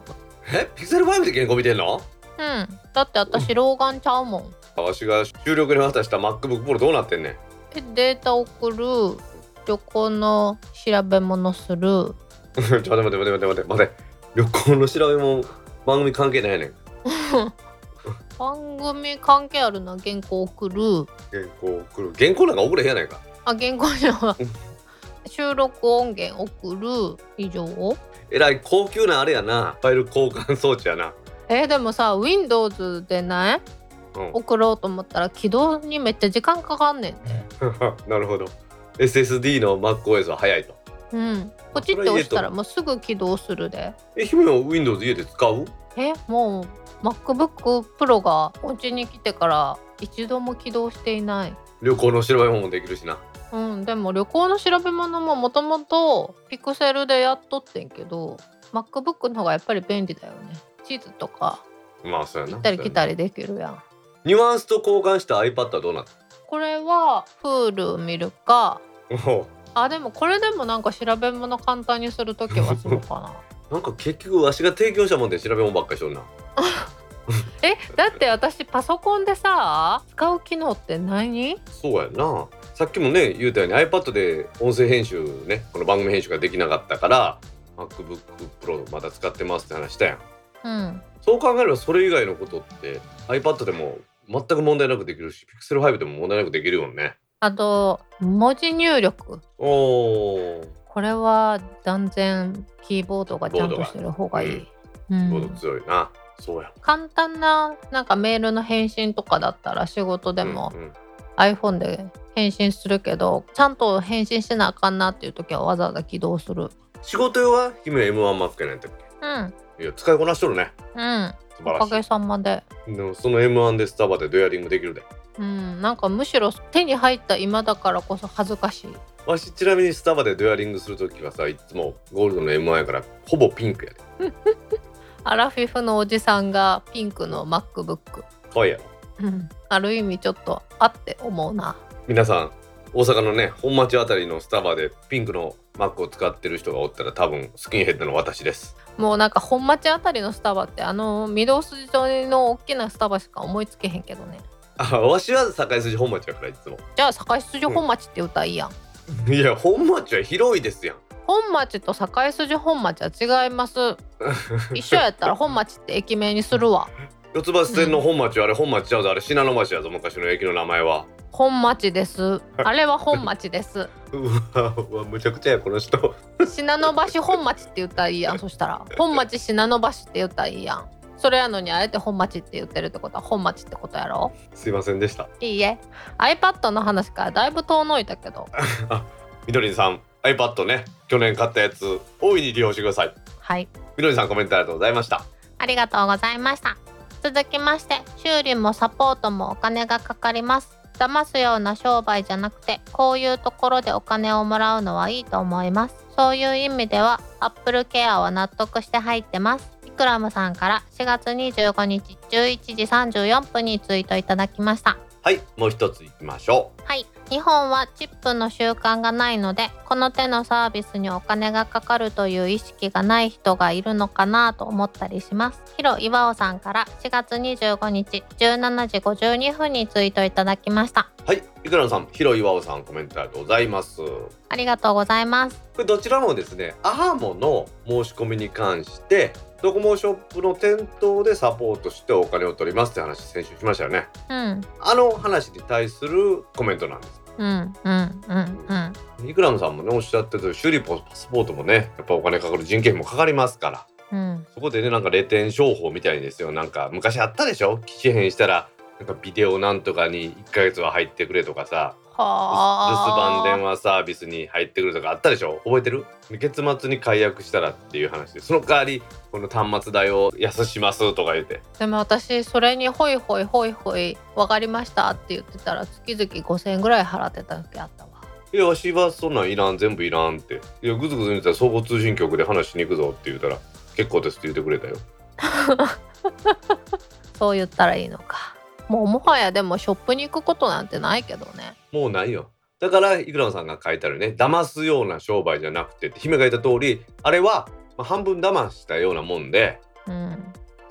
え？Pixel 5で原稿見てんの？うん。だって私老眼ちゃうもんわしが収録に渡した MacBook Pro どうなってんねん？えデータ送る旅行の調べ物する。ちょ待って待って待って待って待って。待って。旅行の調べも番組関係ないねん。番組関係あるな。原稿送る。原稿来る。原稿なんか送れへんやないか。あ原稿じゃない。収録音源送る。以上。えらい高級なあれやな。ファイル交換装置やな。えでもさ Windows でねうん送ろうと思ったら起動にめっちゃ時間かかんねんて。なるほど。SSD の MacOS は早いと。うん。ポチって押したらもうすぐ起動するで。え姫は Windows 家で使う？えもう MacBook Pro がお家に来てから一度も起動していない。旅行の調べ物もできるしな。うん。でも旅行の調べ物ももともとピクセルでやっとってんけど MacBook の方がやっぱり便利だよね。地図とかまあそうやな。行ったり来たりできるやんニュアンスと交換した iPad はどうなっこれは Hulu 見るかたおう。あでもこれでもなんか調べ物簡単にするときはするかな。なんか結局わしが提供したもんで調べ物ばっかりしとるな。えだって私パソコンでさ使う機能って何？そうやな。さっきもね言うたように iPad で音声編集ねこの番組編集ができなかったから MacBook Pro まだ使ってますって話したやん。うん。そう考えればそれ以外のことって iPad でも全く問題なくできるし Pixel 5でも問題なくできるよね。あと文字入力。おー。これは断然キーボードがちゃんとしてる方がいい、うボードん、強いな、そうや。簡単ななんかメールの返信とかだったら仕事でもうんうん。iPhone で返信するけどちゃんと返信しなあかんなっていう時はわざわざ起動する。仕事用は姫 M1 Mac なんやったっうん。けいや使いこなしとるね。うん素晴おからげしさまで。いでもその M1 でスタバでドヤリングできるで。うん。なんかむしろ手に入った今だからこそ恥ずかしい。わしちなみにスタバでドヤリングするときはさいつもゴールドの M1 やからほぼピンクやで。アラフィフのおじさんがピンクの MacBook かわいいや。ろうん。ある意味ちょっとあって思うな。皆さん大阪のね本町あたりのスタバでピンクのマックを使ってる人がおったら多分スキンヘッドの私ですもうなんか本町あたりのスタバってあの御堂筋沿いの大きなスタバしか思いつけへんけどね。あわしは堺筋本町やからいつも。じゃあ堺筋本町って歌いいやん、いや本町は広いですやん。本町と堺筋本町は違います。一緒やったら 本町って駅名にするわ。四つ橋線の本町はあれ本町ちゃうぞ。あれ信濃町やぞ昔の駅の名前は本町です。あれは本町です。うわうわむちゃくちゃやこの人。信濃橋本町って言ったらいいやん。そしたら。本町信濃橋って言ったらいいやん。それやのにあえて本町って言ってるってこと。は本町ってことやろ？すいませんでした。いいえ。iPad の話からだいぶ遠のいたけど。みどりんさん。iPad ね。去年買ったやつ。大いに利用してください。はい。みどりんさんコメントありがとうございました。ありがとうございました。続きまして修理もサポートもお金がかかります騙すような商売じゃなくてこういうところでお金をもらうのはいいと思います。そういう意味ではアップルケアは納得して入ってます。イクラムさんから4月25日11時34分にツイートいただきました。はいもう一ついきましょはい日本はチップの習慣がないのでこの手のサービスにお金がかかるという意識がない人がいるのかなと思ったりします。ヒロ岩尾さんから4月25日17時52分にツイートいただきました。うはいいくらのさんひろいわおさんコメントありがとうございます。こありがとうございます。れどちらもですねアハモの申し込みに関してドコモショップの店頭でサポートしてお金を取りますって話先週しましたよね。うん。あの話に対するコメントなんです。うんうんうんうん。イクラムさんもねおっしゃってた修理ポパスポートもねやっぱお金かかる人件費もかかりますから。うん。そこでねなんかレテン商法みたいにですよ。なんか昔あったでしょ？機種変したらなんかビデオなんとかに1ヶ月は入ってくれとかさ留守番電は話サービスに入ってくるとかあったでしょ？覚えてる？月末に解約したらっていう話でその代わりこの端末代を安しますとか言って。あでも私それにホイホイホイホイ分かりましたって言ってたら月々5000円ぐらい払ってた時あったわ。いやわしはそんなんいらん全部いらんって。いやグズグズ言ったら総合通信局で話しに行くぞって言ったら結構ですって言ってくれたよ。そう言ったらいいのかもうもはやでもショップに行くことなんてないけどね。もうないよ。だからイクラムさんが書いてあるね騙すような商売じゃなくてって姫が言った通りあれは、まあ、半分騙したようなもんでうん。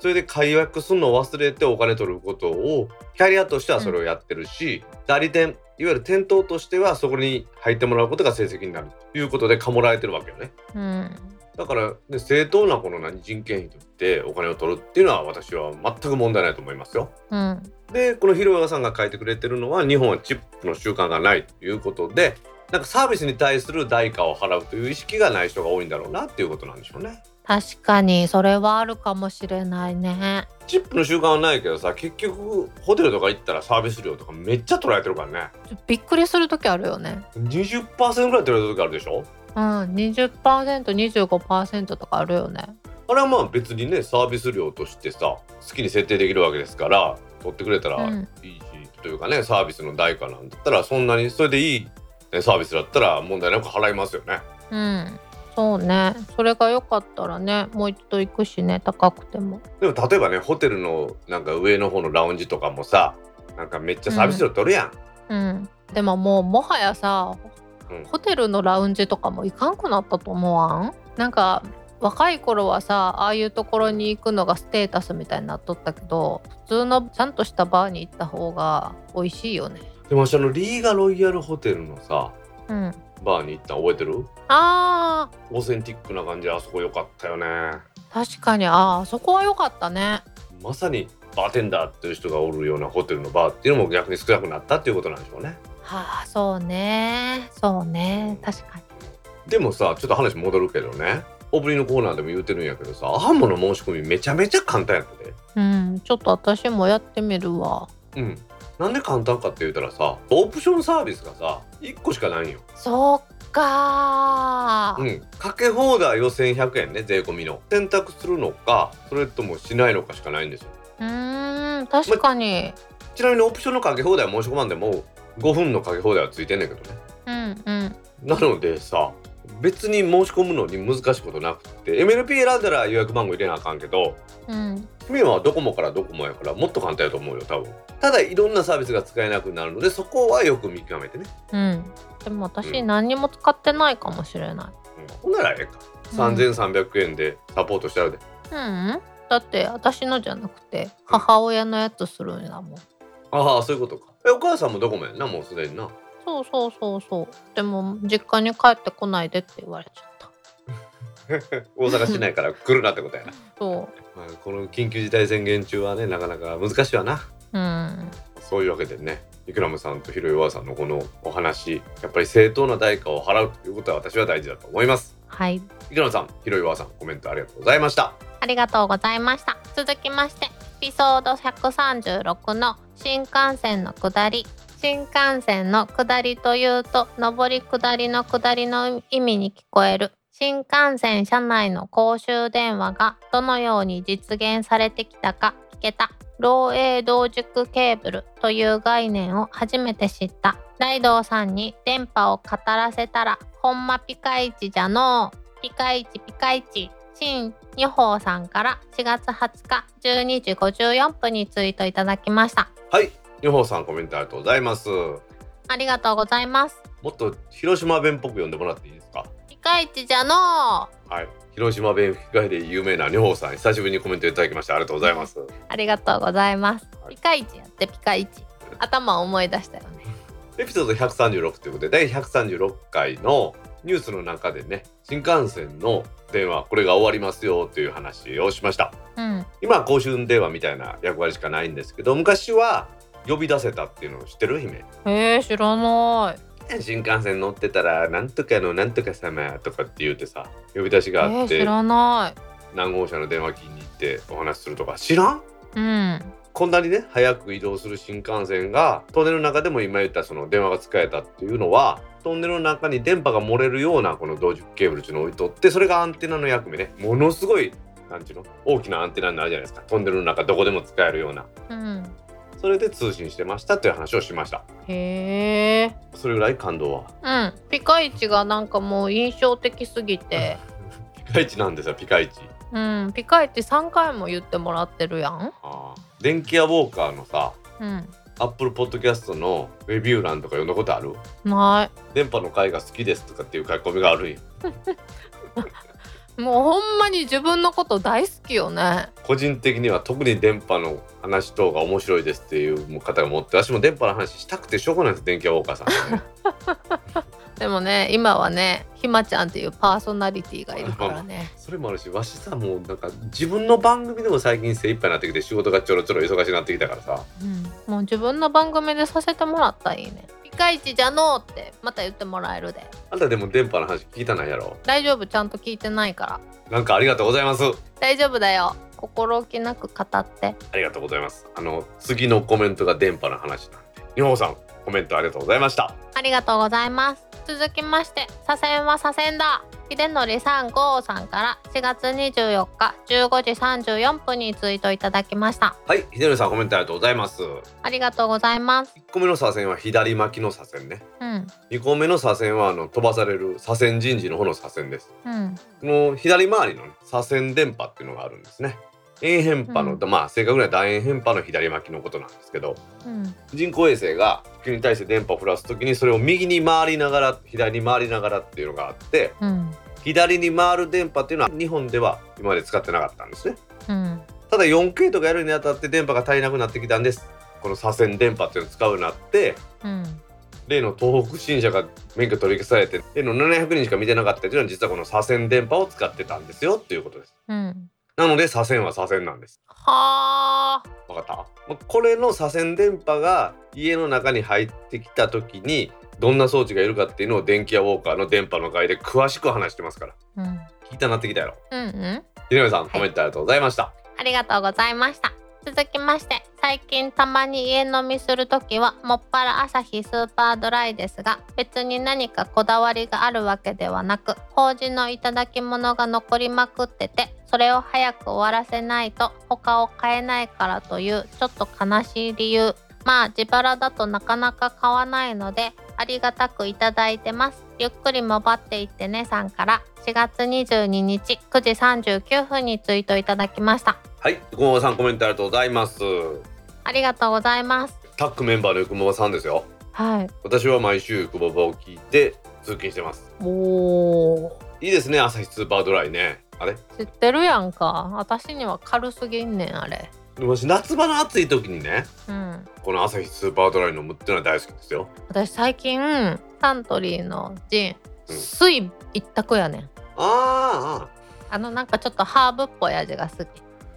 それで解約するのを忘れてお金取ることをキャリアとしてはそれをやってるし、代理店いわゆる店頭としてはそこに入ってもらうことが成績になるということでかもらえてるわけよね。うんだから、ね、正当なこの何人件費とってお金を取るっていうのは私は全く問題ないと思いますよ。うん。でこの広川さんが書いてくれてるのは日本はチップの習慣がないということでなんかサービスに対する代価を払うという意識がない人が多いんだろうなっていうことなんでしょうね。確かにそれはあるかもしれないね。チップの習慣はないけどさ結局ホテルとか行ったらサービス料とかめっちゃ取られてるからね。びっくりする時あるよね。20%ぐらい取られてる時あるでしょ？うん 20%25% とかあるよね。あれはまあ別にねサービス料としてさ好きに設定できるわけですから取ってくれたらうん。いいし、というかねサービスの代価なんだったらそんなにそれでいい、ね、サービスだったら問題なく払いますよね。うん。そうね。それが良かったらねもう一度行くしね高くても。でも例えばねホテルのなんか上の方のラウンジとかもさなんかめっちゃサービス料取るやん。うん。でももうもはやさ、うんホテルのラウンジとかも行かんくなったと思わん？なんか若い頃はさああいうところに行くのがステータスみたいになっとったけど普通のちゃんとしたバーに行った方が美味しいよね。でも私あのリーガロイヤルホテルのさうん。バーに行ったの覚えてる？あオーセンティックな感じであそこ良かったよね。ー確かに。あーそこは良かったね。まさにバーテンダーっていう人がおるようなホテルのバーっていうのも逆に少なくなったっていうことなんでしょうね。はあそうね。そうね。確かに。でもさちょっと話戻るけどね。オープニングのコーナーでも言うてるんやけどさアハモの申し込みめちゃめちゃ簡単やったで。うんちょっと私もやってみるわ。うん。なんで簡単かって言ったらさオプションサービスがさ1個しかないんよ。そっかー、うん。かけ放題を1100円ね税込みの。選択するのかそれともしないのかしかないんですよ。うーん確かに、ちなみにオプションのかけ放題申し込まんでも5分のかけ放題はついてんねんけどね。うんうん。なのでさ別に申し込むのに難しいことなくて MLP 選んだら予約番号入れなあかんけどうん。君はドコモからドコモやからもっと簡単やと思うよ多分。ただいろんなサービスが使えなくなるのでそこはよく見極めてね、うん。でも私うん。何にも使ってないかもしれない。うん、ほんならええか。うん。3300円でサポートしてあるで、うん、だって私のじゃなくて母親のやつするんだもんああそういうことか。えお母さんもドコモやんなもうすでにな。そうそうそうそう。でも実家に帰ってこないでって言われちゃった。大阪市内から来るなってことやな、そまあ、この緊急事態宣言中はねなかなか難しいわな。ううん。そういうわけでねイクラムさんとヒロイワさんのこのお話やっぱり正当な代価を払うということは私は大事だと思います。はい。イクラムさんヒロイワさんコメントありがとうございました。ありがとうございました。続きましてエピソード136の新幹線の下り。新幹線の下りというと上り下りの下りの意味に聞こえる。新幹線車内の公衆電話がどのように実現されてきたか聞けた。漏洩同軸ケーブルという概念を初めて知った。ライドウさんに電波を語らせたらほんまピカイチじゃのうピカイチピカイチ。新二宝さんから4月20日12時54分にツイートいただきました。はい。ヨホさんコメントありがとうございます。ありがとうございます。もっと広島弁っぽく読んでもらっていいですか？ピカイチじゃのうはい。広島弁吹き替えで有名なニョホさん久しぶりにコメントいただきましてありがとうございます。ありがとうございます。はい。ピカイチやってピカイチ。頭思い出したよね。エピソード136ということで第136回のニュースの中でね新幹線の電話これが終わりますよという話をしました。うん。今は公衆電話みたいな役割しかないんですけど昔は呼び出せたっていうのを知ってる姫。えー、知らない。新幹線乗ってたらなんとかのなんとか様とかって言うてさ呼び出しえがあって、ー、知らな何号車の電話機に行ってお話しするとか知らん？いうんこんなにね早く移動する新幹線がトンネルの中でも今言ったその電話が使えたっていうのはトンネルの中に電波が漏れるようなこの同軸ケーブルっていうのを置いとってそれがアンテナの役目ね。ものすごいなんていうの大きなアンテナになるじゃないですか。トンネルの中どこでも使えるような。うん。それで通信してましたっていう話をしました。へえ。それぐらい感動は。うん。ピカイチがなんかもう印象的すぎて。ピカイチなんですよピカイチ。うん。ピカイチ3回も言ってもらってるやん。あー電気屋ウォーカーのさうん。アップルポッドキャストのレビュー欄とか読んだことある？ない。電波の回が好きですとかっていう書き込みがあるんよ もうほんまに自分のこと大好きよね。個人的には特に電波の話等が面白いですっていう方が持って私も電波の話したくてしょうがないです電気屋ウォーカーさん、ね、でもね今はねひまちゃんっていうパーソナリティがいるからね。それもあるしわしさもうなんか自分の番組でも最近精一杯になってきて仕事がちょろちょろ忙しくなってきたからさ。うん。もう自分の番組でさせてもらったらいいね。ピカイチじゃのうってまた言ってもらえるで。あんたでも電波の話聞いたないやろ？大丈夫。ちゃんと聞いてないから。なんかありがとうございます。大丈夫だよ。心置きなく語って。ありがとうございます。あの次のコメントが電波の話なんで。日本さんコメントありがとうございました。ありがとうございます。続きまして左遷は左遷だ。秀則さん郷さんから4月24日15時34分にツイートいただきました。はい秀則さんコメントありがとうございます。ありがとうございます。1個目の左遷は左巻きの左遷ね。うん。2個目の左遷はあの飛ばされる左遷人事の方の左遷です。うん。この左回りの、ね、左遷電波っていうのがあるんですね円変波の、うまあ正確には楕円変波の左巻きのことなんですけどうん。人工衛星が地球に対して電波を降らす時にそれを右に回りながら左に回りながらっていうのがあってうん。左に回る電波っていうのは日本では今まで使ってなかったんですね。うん。ただ 4K とかやるにあたって電波が足りなくなってきたんです。この左遷電波っていうのを使うようになってうん。例の東北新社が免許取り消されて例の700人しか見てなかったっていうのは実はこの左遷電波を使ってたんですよっていうことです。うんなので左遷は左遷なんです。はあ。わかった？まこれの左遷電波が家の中に入ってきた時にどんな装置がいるかっていうのを電気屋ウォーカーの電波の回で詳しく話してますから。うん。聞いたなってきたやろ。うんうん。ひろみさんい。コメントありがとうございました、ありがとうございました。続きまして最近たまに家飲みするときはもっぱら朝日スーパードライですが別に何かこだわりがあるわけではなく麹のいただき物が残りまくっててそれを早く終わらせないと他を買えないからというちょっと悲しい理由まあ自腹だとなかなか買わないのでありがたくいただいてますゆっくりもばっていってねさんから4月22日9時39分にツイートいただきましたはい、ゆくもばさんコメントありがとうございます。ありがとうございますタックメンバーのゆくもばさんですよ。はい私は毎週ゆくもばを聞いて通勤してます。おーいいですね、朝日スーパードライね。あれ？知ってるやんか。私には軽すぎんねんあれ。私夏場の暑い時にね、うん。この朝日スーパードライ飲むっていうのは大好きですよ。私最近サントリーのジンうん水一択やねん。ああのなんかちょっとハーブっぽい味が好き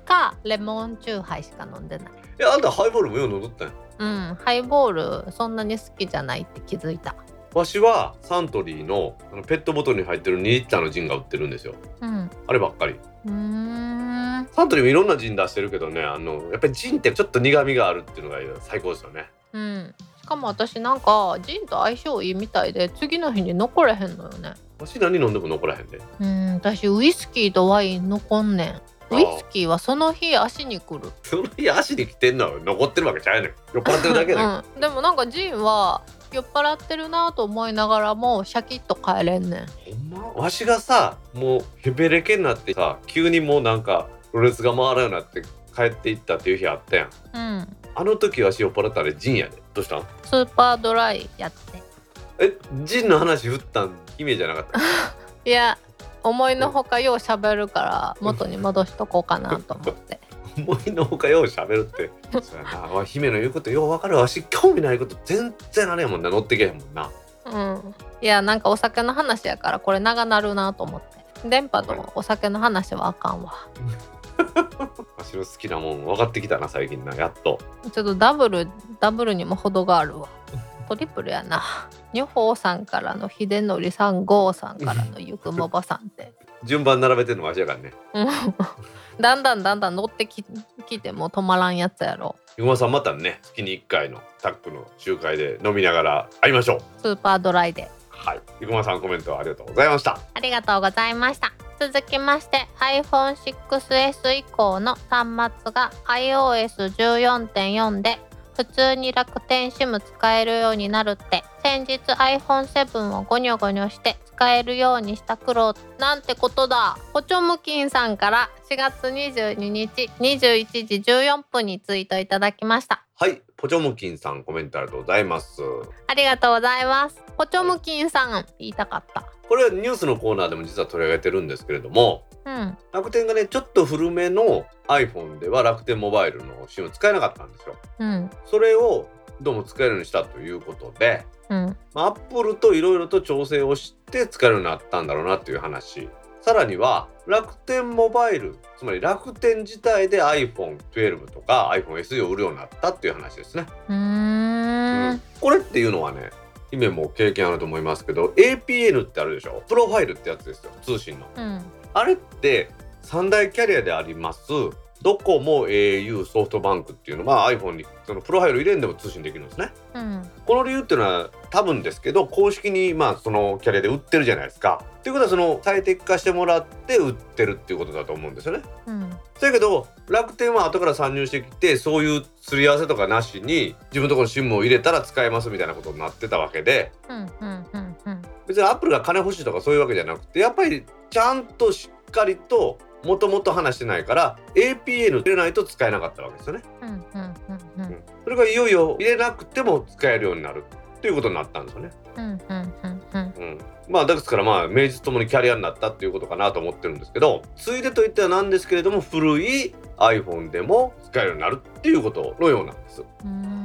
かレモンチューハイしか飲んでない。あ、いやあんたハイボールもよう飲んどったんや？うんハイボールそんなに好きじゃないって気づいたわしはサントリーのあのペットボトルに入ってる2リッターのジンが売ってるんですよ。うんあればっかり。うーんサントリーもいろんなジン出してるけどね、あのやっぱりジンってちょっと苦味があるっていうのが最高ですよね。うんしかも私なんかジンと相性いいみたいで次の日に残れへんのよねわし何飲んでも残らへんで。うん私ウイスキーとワイン残んねんウイスキーはその日足に来るその日足に来てんのは残ってるわけちゃうねん。酔っ払ってるだけだよ。うん、でもなんかジンは酔っ払ってるなと思いながらもシャキッと帰れんねん。ほんま？わしがさもうヘベレケになってさ急にもうなんかプロレスが回るようになって帰っていったっていう日あったやん。うん。あの時わし酔っ払ったらジンやで。どうしたん？スーパードライやって。えジンの話振ったん？姫じゃなかった？いや思いのほかよう喋るから元に戻しとこうかなと思って思いのほかよう喋るって。そうやな。わ姫の言うことよう分かるわ。し興味ないこと全然あれやもんな。乗ってけへんもんな。うん。いやなんかお酒の話やからこれ長なるなと思って。電波のお酒の話はあかんわ。わしの好きなもん分かってきたな最近な。やっと。ちょっとダブルダブルにも程があるわ。トリプルやな。女宝さんからの秀則さん郷さんからのゆくもばさんって。順番並べてんのわしやからね。うんだんだんだんだん乗ってききても止まらんやつやろ。ゆまさんまたね月に1回のタックの集会で飲みながら会いましょう。スーパードライで。はい、ゆくまさんコメントありがとうございました。ありがとうございました。続きまして iPhone6S 以降の端末が iOS14.4 で普通に楽天 SIM 使えるようになるって。先日 iPhone7 をゴニョゴニョして使えるようにした苦労なんてことだ。ポチョムキンさんから4月22日21時14分にツイートいただきました。はい、ポチョムキンさんコメントありがとうございます。ありがとうございます。ポチョムキンさん言いたかった。これはニュースのコーナーでも実は取り上げてるんですけれども、うん。楽天がねちょっと古めの iPhone では楽天モバイルの SIM 使えなかったんですよ。うん。それをどうも使えるようにしたということで、うん。まあ、アップルといろいろと調整をして使えるようになったんだろうなっていう話。さらには楽天モバイルつまり楽天自体で iPhone12 とか iPhoneSE を売るようになったっていう話ですね。うーん。これっていうのはね姫も経験あると思いますけど APN ってあるでしょ？プロファイルってやつですよ。通信の。うんあれって三大キャリアであります。ドコモ au ソフトバンクっていうの。は iPhone にそのプロファイル入れんでも通信できるんですね。うん。この理由っていうのは多分ですけど公式にまあそのキャリアで売ってるじゃないですか。っていうことはその最適化してもらって売ってるっていうことだと思うんですよね。うん。だけど楽天は後から参入してきてそういうすり合わせとかなしに自分のところの SIM を入れたら使えますみたいなことになってたわけで。うんうん別にアップルが金欲しいとかそういうわけじゃなくてやっぱりちゃんとしっかりともともと話してないから APN 入れないと使えなかったわけですよね。それがいよいよ入れなくても使えるようになるっていうことになったんですよね。まあですからまあ名実ともにキャリアになったっていうことかなと思ってるんですけどついでといってはなんですけれども古い iPhone でも使えるようになるっていうことのようなんです。うーん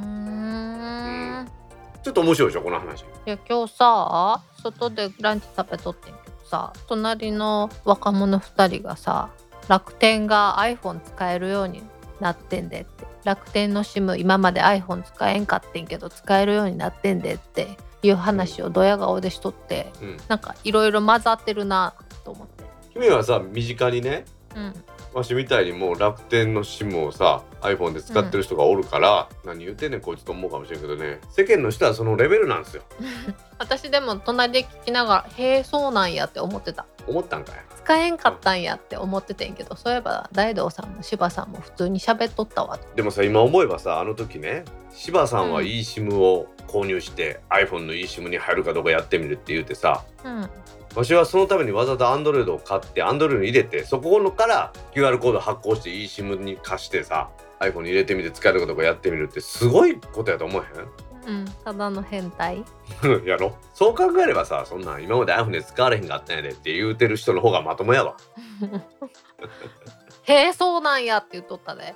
ちょっと面白いでしょこの話。いや今日さ外でランチ食べとってんけどさ隣の若者2人がさ楽天が iPhone 使えるようになってんでって。楽天の SIM 今まで iPhone 使えんかってんけど使えるようになってんでっていう話をドヤ顔でしとってうん、なんかいろいろ混ざってるなと思って。君はさ身近にねうん。わしみたいにもう楽天の SIM をさ iPhone で使ってる人がおるから、何言ってんねんこいつと思うかもしれんけどね。世間の人はそのレベルなんですよ。私でも隣で聞きながら「へえそうなんや」って思ってた。思ったんかい？使えんかったんやって思っててんけどそういえば大道さんも柴さんも普通に喋っとったわ。でもさ今思えばさあの時ね柴さんは eSIM を購入して、iPhone の eSIM に入るかどうかやってみるって言うてさうん。わしはそのためにわざわざ Android を買って Android に入れてそこのから QR コード発行して eSIM に貸してさ iPhone に入れてみて使えるかどうかやってみるってすごいことやと思えうんただの変態。へ んやろ。そう考えればさそんなん今まで iPhone で使われへんかったんやでって言うてる人の方がまともやわ。へえそうなんやって言っとったで。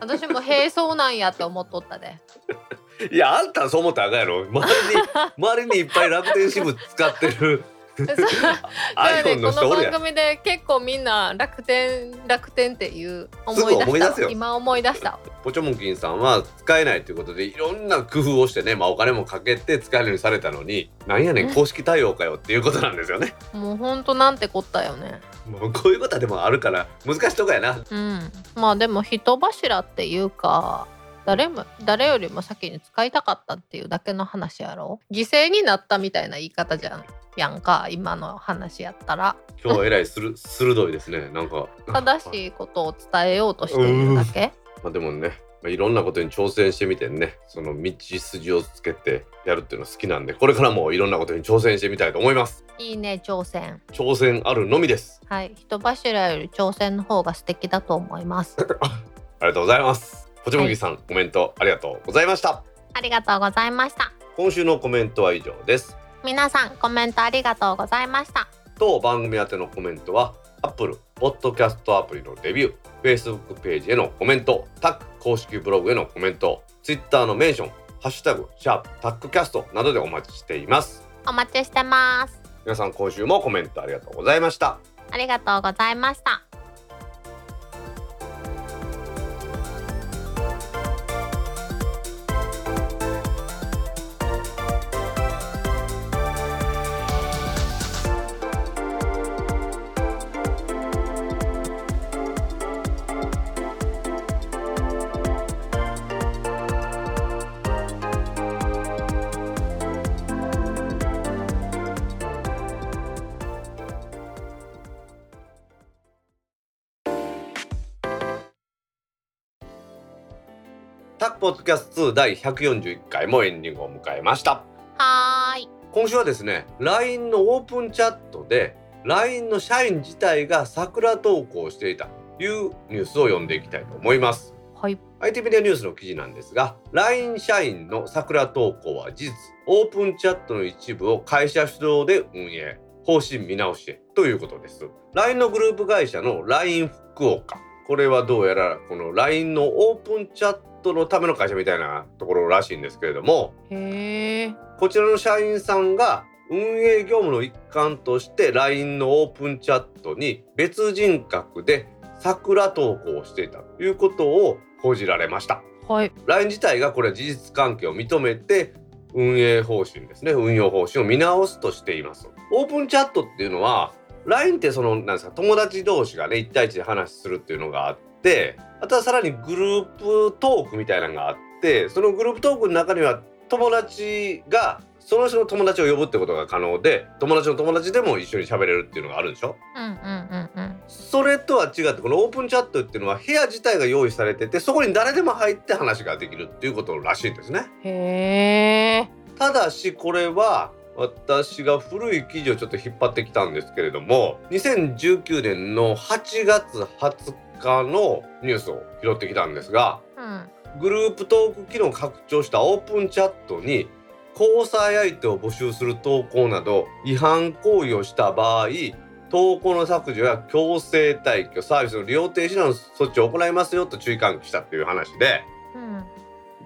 私もへえそうなんやって思っとったで。いやあんたはそう思ったらあかんやろ。周りに周りにいっぱい楽天 SIM 使ってるそう。そうや iPhone ねの人おるやん。この番組で結構みんな楽天楽天っていうすぐ思い出すよ。今思い出した。ポチョモンキンさんは使えないということでいろんな工夫をしてね、まあ、お金もかけて使えるようにされたのになんやねん公式対応かよっていうことなんですよね。もうほんとなんてこったよね。もうこういうことはでもあるから難しいとこやな。うん。まあでも人柱っていうか誰も誰よりも先に使いたかったっていうだけの話やろ。犠牲になったみたいな言い方じゃんやんか今の話やったら今日はえらいする 鋭いですね。なんか正しいことを伝えようとしているだけまあでもね、まあ、いろんなことに挑戦してみてねその道筋をつけてやるっていうの好きなんでこれからもいろんなことに挑戦してみたいと思います。いいね挑戦挑戦あるのみです。はい人柱より挑戦の方が素敵だと思います ありがとうございます。ポチョモンキンさん、コメントありがとうございました。ありがとうございました今週のコメントは以上です。皆さんコメントありがとうございました。当番組宛てのコメントは Apple Podcast アプリのレビュー Facebook ページへのコメントタック公式ブログへのコメント Twitter のメンション「ハッシュタグシャープタックキャスト」などでお待ちしています。お待ちしてます。皆さん今週もコメントありがとうございました。ありがとうございましたポッドキャスト2第141回もエンディングを迎えました。はーい。今週はですね LINE のオープンチャットで LINE の社員自体が桜投稿をしていたというニュースを読んでいきたいと思います。はい。IT メディアニュースの記事なんですが LINE 社員の桜投稿は事実オープンチャットの一部を会社主導で運営方針見直しへということです。LINE のグループ会社の LINE 福岡これはどうやらこの LINE のオープンチャットのための会社みたいなところらしいんですけれどもこちらの社員さんが運営業務の一環として LINE のオープンチャットに別人格で桜投稿をしていたということを報じられました。はい LINE 自体がこれは事実関係を認めて運営方針ですね運用方針を見直すとしています。オープンチャットっていうのは LINE ってそのなんですか友達同士がね1対1で話するっていうのがあってあとはさらにグループトークみたいなのがあってそのグループトークの中には友達がその人の友達を呼ぶってことが可能で友達の友達でも一緒に喋れるっていうのがあるでしょ？うんうんうんうん。それとは違ってこのオープンチャットっていうのは部屋自体が用意されててそこに誰でも入って話ができるっていうことらしいんですね。へえただしこれは私が古い記事をちょっと引っ張ってきたんですけれども2019年の8月20日のニュースを拾ってきたんですがうん。グループトーク機能を拡張したオープンチャットに交際相手を募集する投稿など違反行為をした場合投稿の削除や強制退去サービスの利用停止などの措置を行いますよと注意喚起したっていう話でうん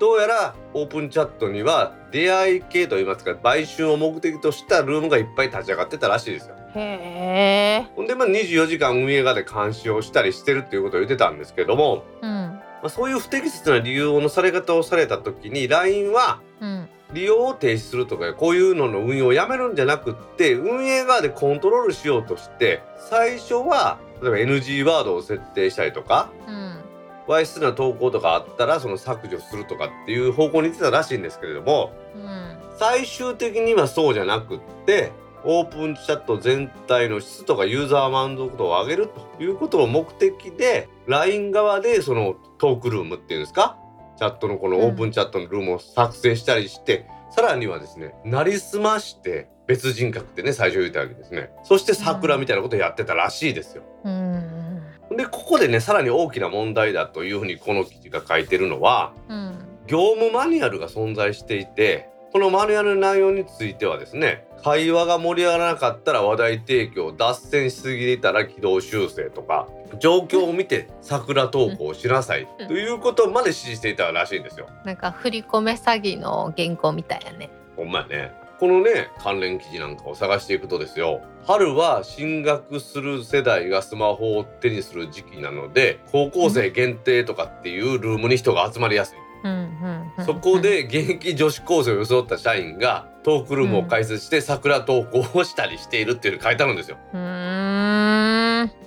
どうやらオープンチャットには出会い系といいますか売春を目的としたルームがいっぱい立ち上がってたらしいですよ。へえ。ほんでまあ24時間運営側で監視をしたりしてるっていうことを言ってたんですけども、うん。まあ、そういう不適切な利用のされ方をされた時に LINE はうん。利用を停止するとかこういうのの運用をやめるんじゃなくって運営側でコントロールしようとして最初は例えば NG ワードを設定したりとかうんわいせつな投稿とかあったらその削除するとかっていう方向に行ってたらしいんですけれどもうん。最終的にはそうじゃなくってオープンチャット全体の質とかユーザー満足度を上げるということを目的で LINE 側でそのトークルームっていうんですか？チャットのこのオープンチャットのルームを作成したりして、さらにはですねなりすまして別人格ってね最初言ったわけですね。そして桜みたいなことをやってたらしいですよ。うんでここでねさらに大きな問題だというふうにこの記事が書いてるのはうん。業務マニュアルが存在していてこのマニュアルの内容についてはですね会話が盛り上がらなかったら話題提供脱線しすぎていたら軌道修正とか状況を見て桜投稿しなさいうん。ということまで指示していたらしいんですよ。なんか振り込め詐欺の原稿みたいやね。ほんまやねこのね関連記事なんかを探していくとですよ春は進学する世代がスマホを手にする時期なので高校生限定とかっていうルームに人が集まりやすい。そこで現役女子高生を装った社員がトークルームを開設して桜投稿をしたりしているっていうの書いてあるんですよ。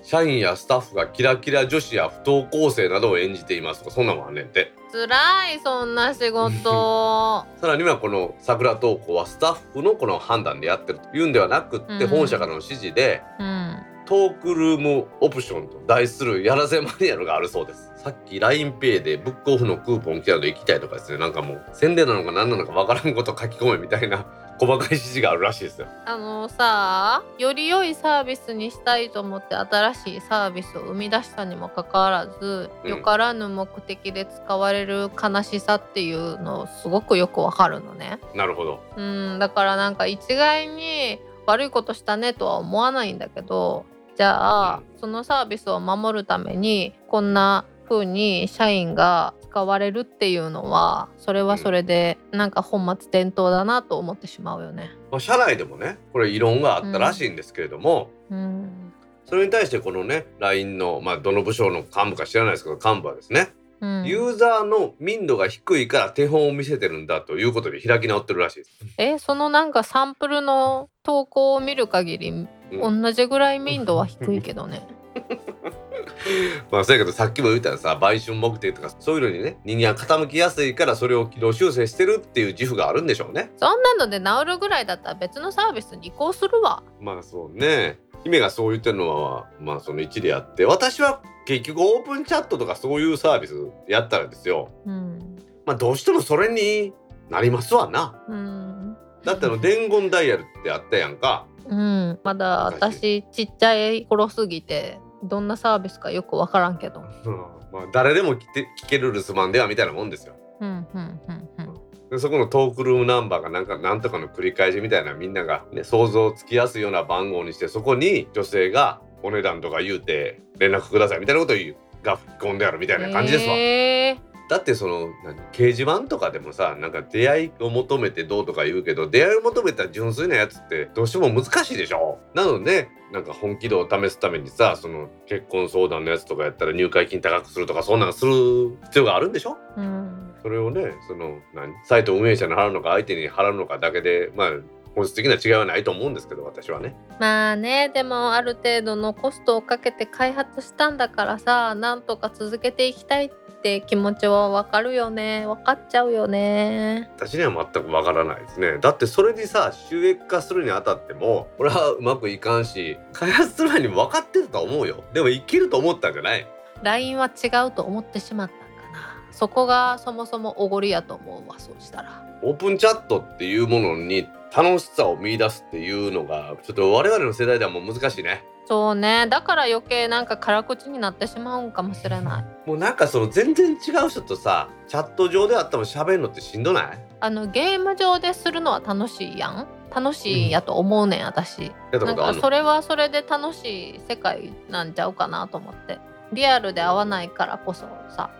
社員やスタッフがキラキラ女子や不登校生などを演じていますとかそんなもんあんねんて。辛いそんな仕事 さらにはこの桜投稿はスタッフのこの判断でやってるというんではなくってうん本社からの指示でうんトークルームオプションと題するやらせマニュアルがあるそうです。さっき LINEPay でブックオフのクーポン来たので行きたいとかですねなんかもう宣伝なのか何なのかわからんこと書き込めみたいな細かい指示があるらしいですよ。あのさより良いサービスにしたいと思って新しいサービスを生み出したにもかかわらず、うんよからぬ目的で使われる悲しさっていうのすごくよくわかるのね。なるほど。うんだからなんか一概に悪いことしたねとは思わないんだけどじゃあ、そのサービスを守るためにこんな風に社員が使われるっていうのはそれはそれでなんか本末転倒だなと思ってしまうよね。まあ、社内でもねこれ異論があったらしいんですけれども、うんそれに対してこのね LINE のまあどの部署の幹部か知らないですけど幹部はですね、うん、ユーザーの民度が低いから手本を見せてるんだということで開き直ってるらしいです。えそのなんかサンプルの投稿を見る限り、うん同じぐらい民度は低いけどね。まあそうやけどさっきも言ったらさ売春目的とかそういうのにね人間は傾きやすいからそれを軌道修正してるっていう自負があるんでしょうね。そんなので治るぐらいだったら別のサービスに移行するわ。まあそうね姫がそう言ってるのはまあその一理あって私は結局オープンチャットとかそういうサービスやったらですようん。まあどうしてもそれになりますわな。うん。だってあの伝言ダイヤルってあったやんか。うん、まだ私ちっちゃい頃すぎてどんなサービスかよくわからんけど。うんまあ誰でも聞け聞ける留守番ではみたいなもんですよ。うんうんうんうん。でそこのトークルームナンバーがなんかなんとかの繰り返しみたいなみんなが、ね、想像つきやすいような番号にしてそこに女性がお値段とか言うて連絡くださいみたいなことを言うが吹き込んであるみたいな感じですわ。へーだってその何掲示板とかでもさなんか出会いを求めてどうとか言うけど出会いを求めた純粋なやつってどうしても難しいでしょ？なのでなんか本気度を試すためにさその結婚相談のやつとかやったら入会金高くするとかそんなんする必要があるんでしょ？うん。それをねその何サイト運営者に払うのか相手に払うのかだけでまあ本質的な違いはないと思うんですけど私はね。まあねでもある程度のコストをかけて開発したんだからさなんとか続けていきたいって気持ちはわかるよね分かっちゃうよね。私には全くわからないですねだってそれでさ収益化するにあたってもこれはうまくいかんし開発する前に分かってたと思うよでもいけると思ったんじゃない LINE は違うと思ってしまったんかなそこがそもそもおごりやと思うわそうしたら。オープンチャットっていうものに楽しさを見出すっていうのがちょっと我々の世代ではもう難しいね。そうね。だから余計なんか辛口になってしまうんかもしれない。もうなんかその全然違う人とさチャット上であっても喋るのってしんどない？あのゲーム上でするのは楽しいやん。楽しいやと思うねん私。やったなんかそれはそれで楽しい世界なんちゃうかなと思って。リアルで会わないからこそさ。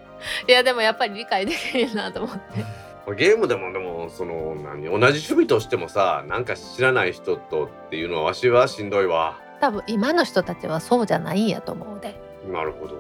いやでもやっぱり理解できるなと思ってゲームでもでもその何同じ趣味としてもさなんか知らない人とっていうのはわしはしんどいわ。多分今の人たちはそうじゃないんやと思うで。なるほど。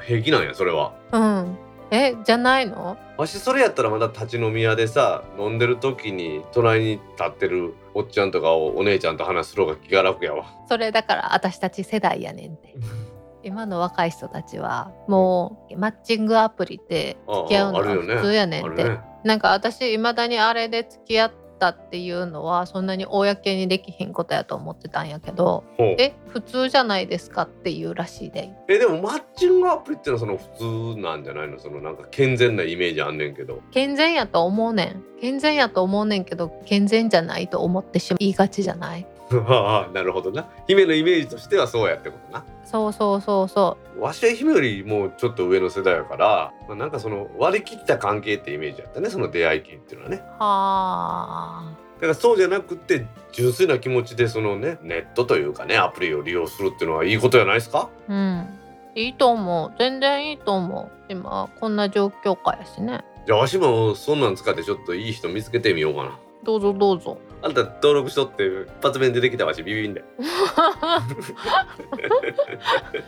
平気なんやそれは。うん。えじゃないの？わしそれやったらまだ立ち飲み屋でさ飲んでる時に隣に立ってるおっちゃんとかおお姉ちゃんと話する方が気が楽やわ。それだから私たち世代やねんって。今の若い人たちはもうマッチングアプリで付き合うのが普通やねんて、あるねなんか私いまだにあれで付き合ったっていうのはそんなに公にできひんことやと思ってたんやけどえ普通じゃないですかっていうらしいで。えでもマッチングアプリってのはその普通なんじゃないの？そのなんか健全なイメージあんねんけど。健全やと思うねん。健全やと思うねんけど健全じゃないと思ってしまいがちじゃない？ああなるほどな。姫のイメージとしてはそうやってことなそうそうそうそわしは姫よりもうちょっと上の世代やから、まあ、なんかその割り切った関係ってイメージやったねその出会い系っていうのはね。うはあ。だからそうじゃなくて純粋な気持ちでそのねネットというかねアプリを利用するっていうのはいいことじゃないですか？うん。いいと思う。全然いいと思う。今こんな状況下やしね。じゃあわしもそんなん使ってちょっといい人見つけてみようかな。どうぞどうぞあんた登録しとって一発目に出てきたわしビビんで。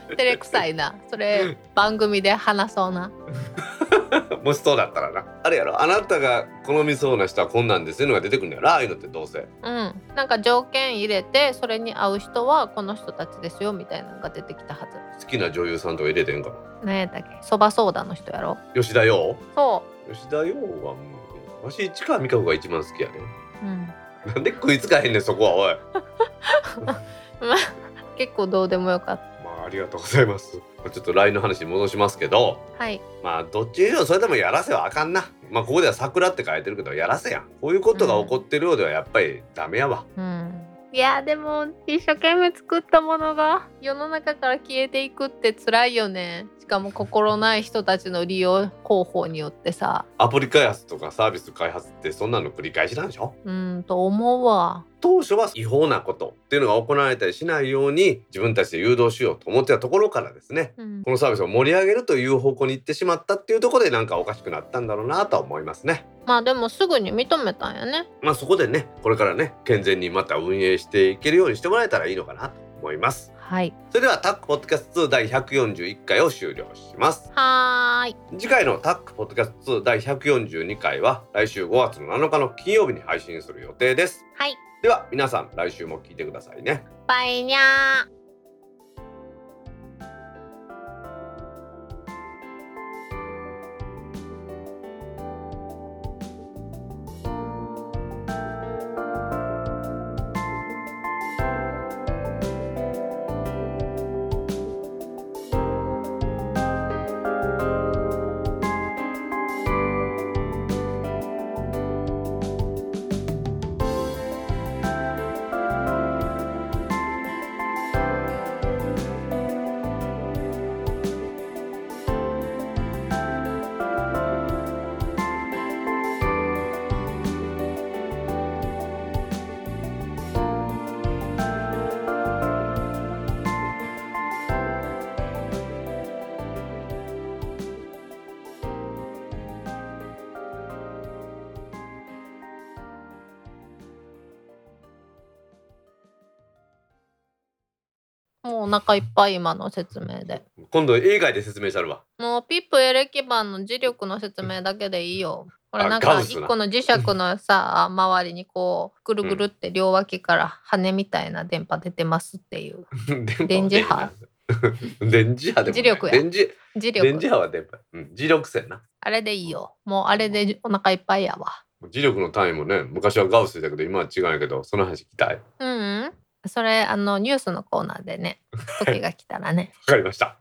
照れくさいな。それ番組で話そうな。もしそうだったらな。あれやろ？あなたが好みそうな人はこんなんですいうのが出てくるんだよなああいうのってどうせ。うん。なんか条件入れてそれに合う人はこの人たちですよみたいなのが出てきたはず。好きな女優さんとか入れてんか何やったっけ？そばソーダの人やろ？な吉田羊そ吉田羊はもうわし市川美香子が一番好きやね。ううんなんで食いつかへんねんそこはおい。結構どうでもよかっまあありがとうございます。まあちょっと LINE の話に戻しますけど。たはい。まあどっちにしろそれでもやらせはあかんな。まあここでは桜って書いてるけどやらせやん。こういうことが起こってるようではやっぱりダメやわ、うん。いやでも一生懸命作ったものが世の中から消えていくって辛いよね。しかも心ない人たちの利用方法によってさ。アプリ開発とかサービス開発ってそんなの繰り返しなんでしょ？うんと思うわ。当初は違法なことっていうのが行われたりしないように自分たちで誘導しようと思ってたところからですね。うん。このサービスを盛り上げるという方向に行ってしまったっていうところでなんかおかしくなったんだろうなとは思いますね。まあでもすぐに認めたんやね。まあそこでねこれからね健全にまた運営していけるようにしてもらえたらいいのかなと思います。はいそれではタックポッドキャスト2第141回を終了します。はーい次回のタックポッドキャスト2第142回は来週5月の7日の金曜日に配信する予定です。はいでは皆さん来週も聞いてくださいね。バイニャー腹いっぱい今の説明で今度映画で説明したるわ。もうピップエレキ板の磁力の説明だけでいいよ。これあなんか一個の磁石のさ 周りにこうぐるぐるって両脇から羽みたいな電波出てますっていう 電磁波？電 磁波でも磁力や電磁磁電磁力波は電波。うん、磁力線な。あれでいいよ。もうあれでお腹いっぱいやわ。磁力の単位もね昔はガウスだけど今は違うんやけどその話聞きたい。わうん、うん、それあのニュースのコーナーでね時が来たらね。かりました。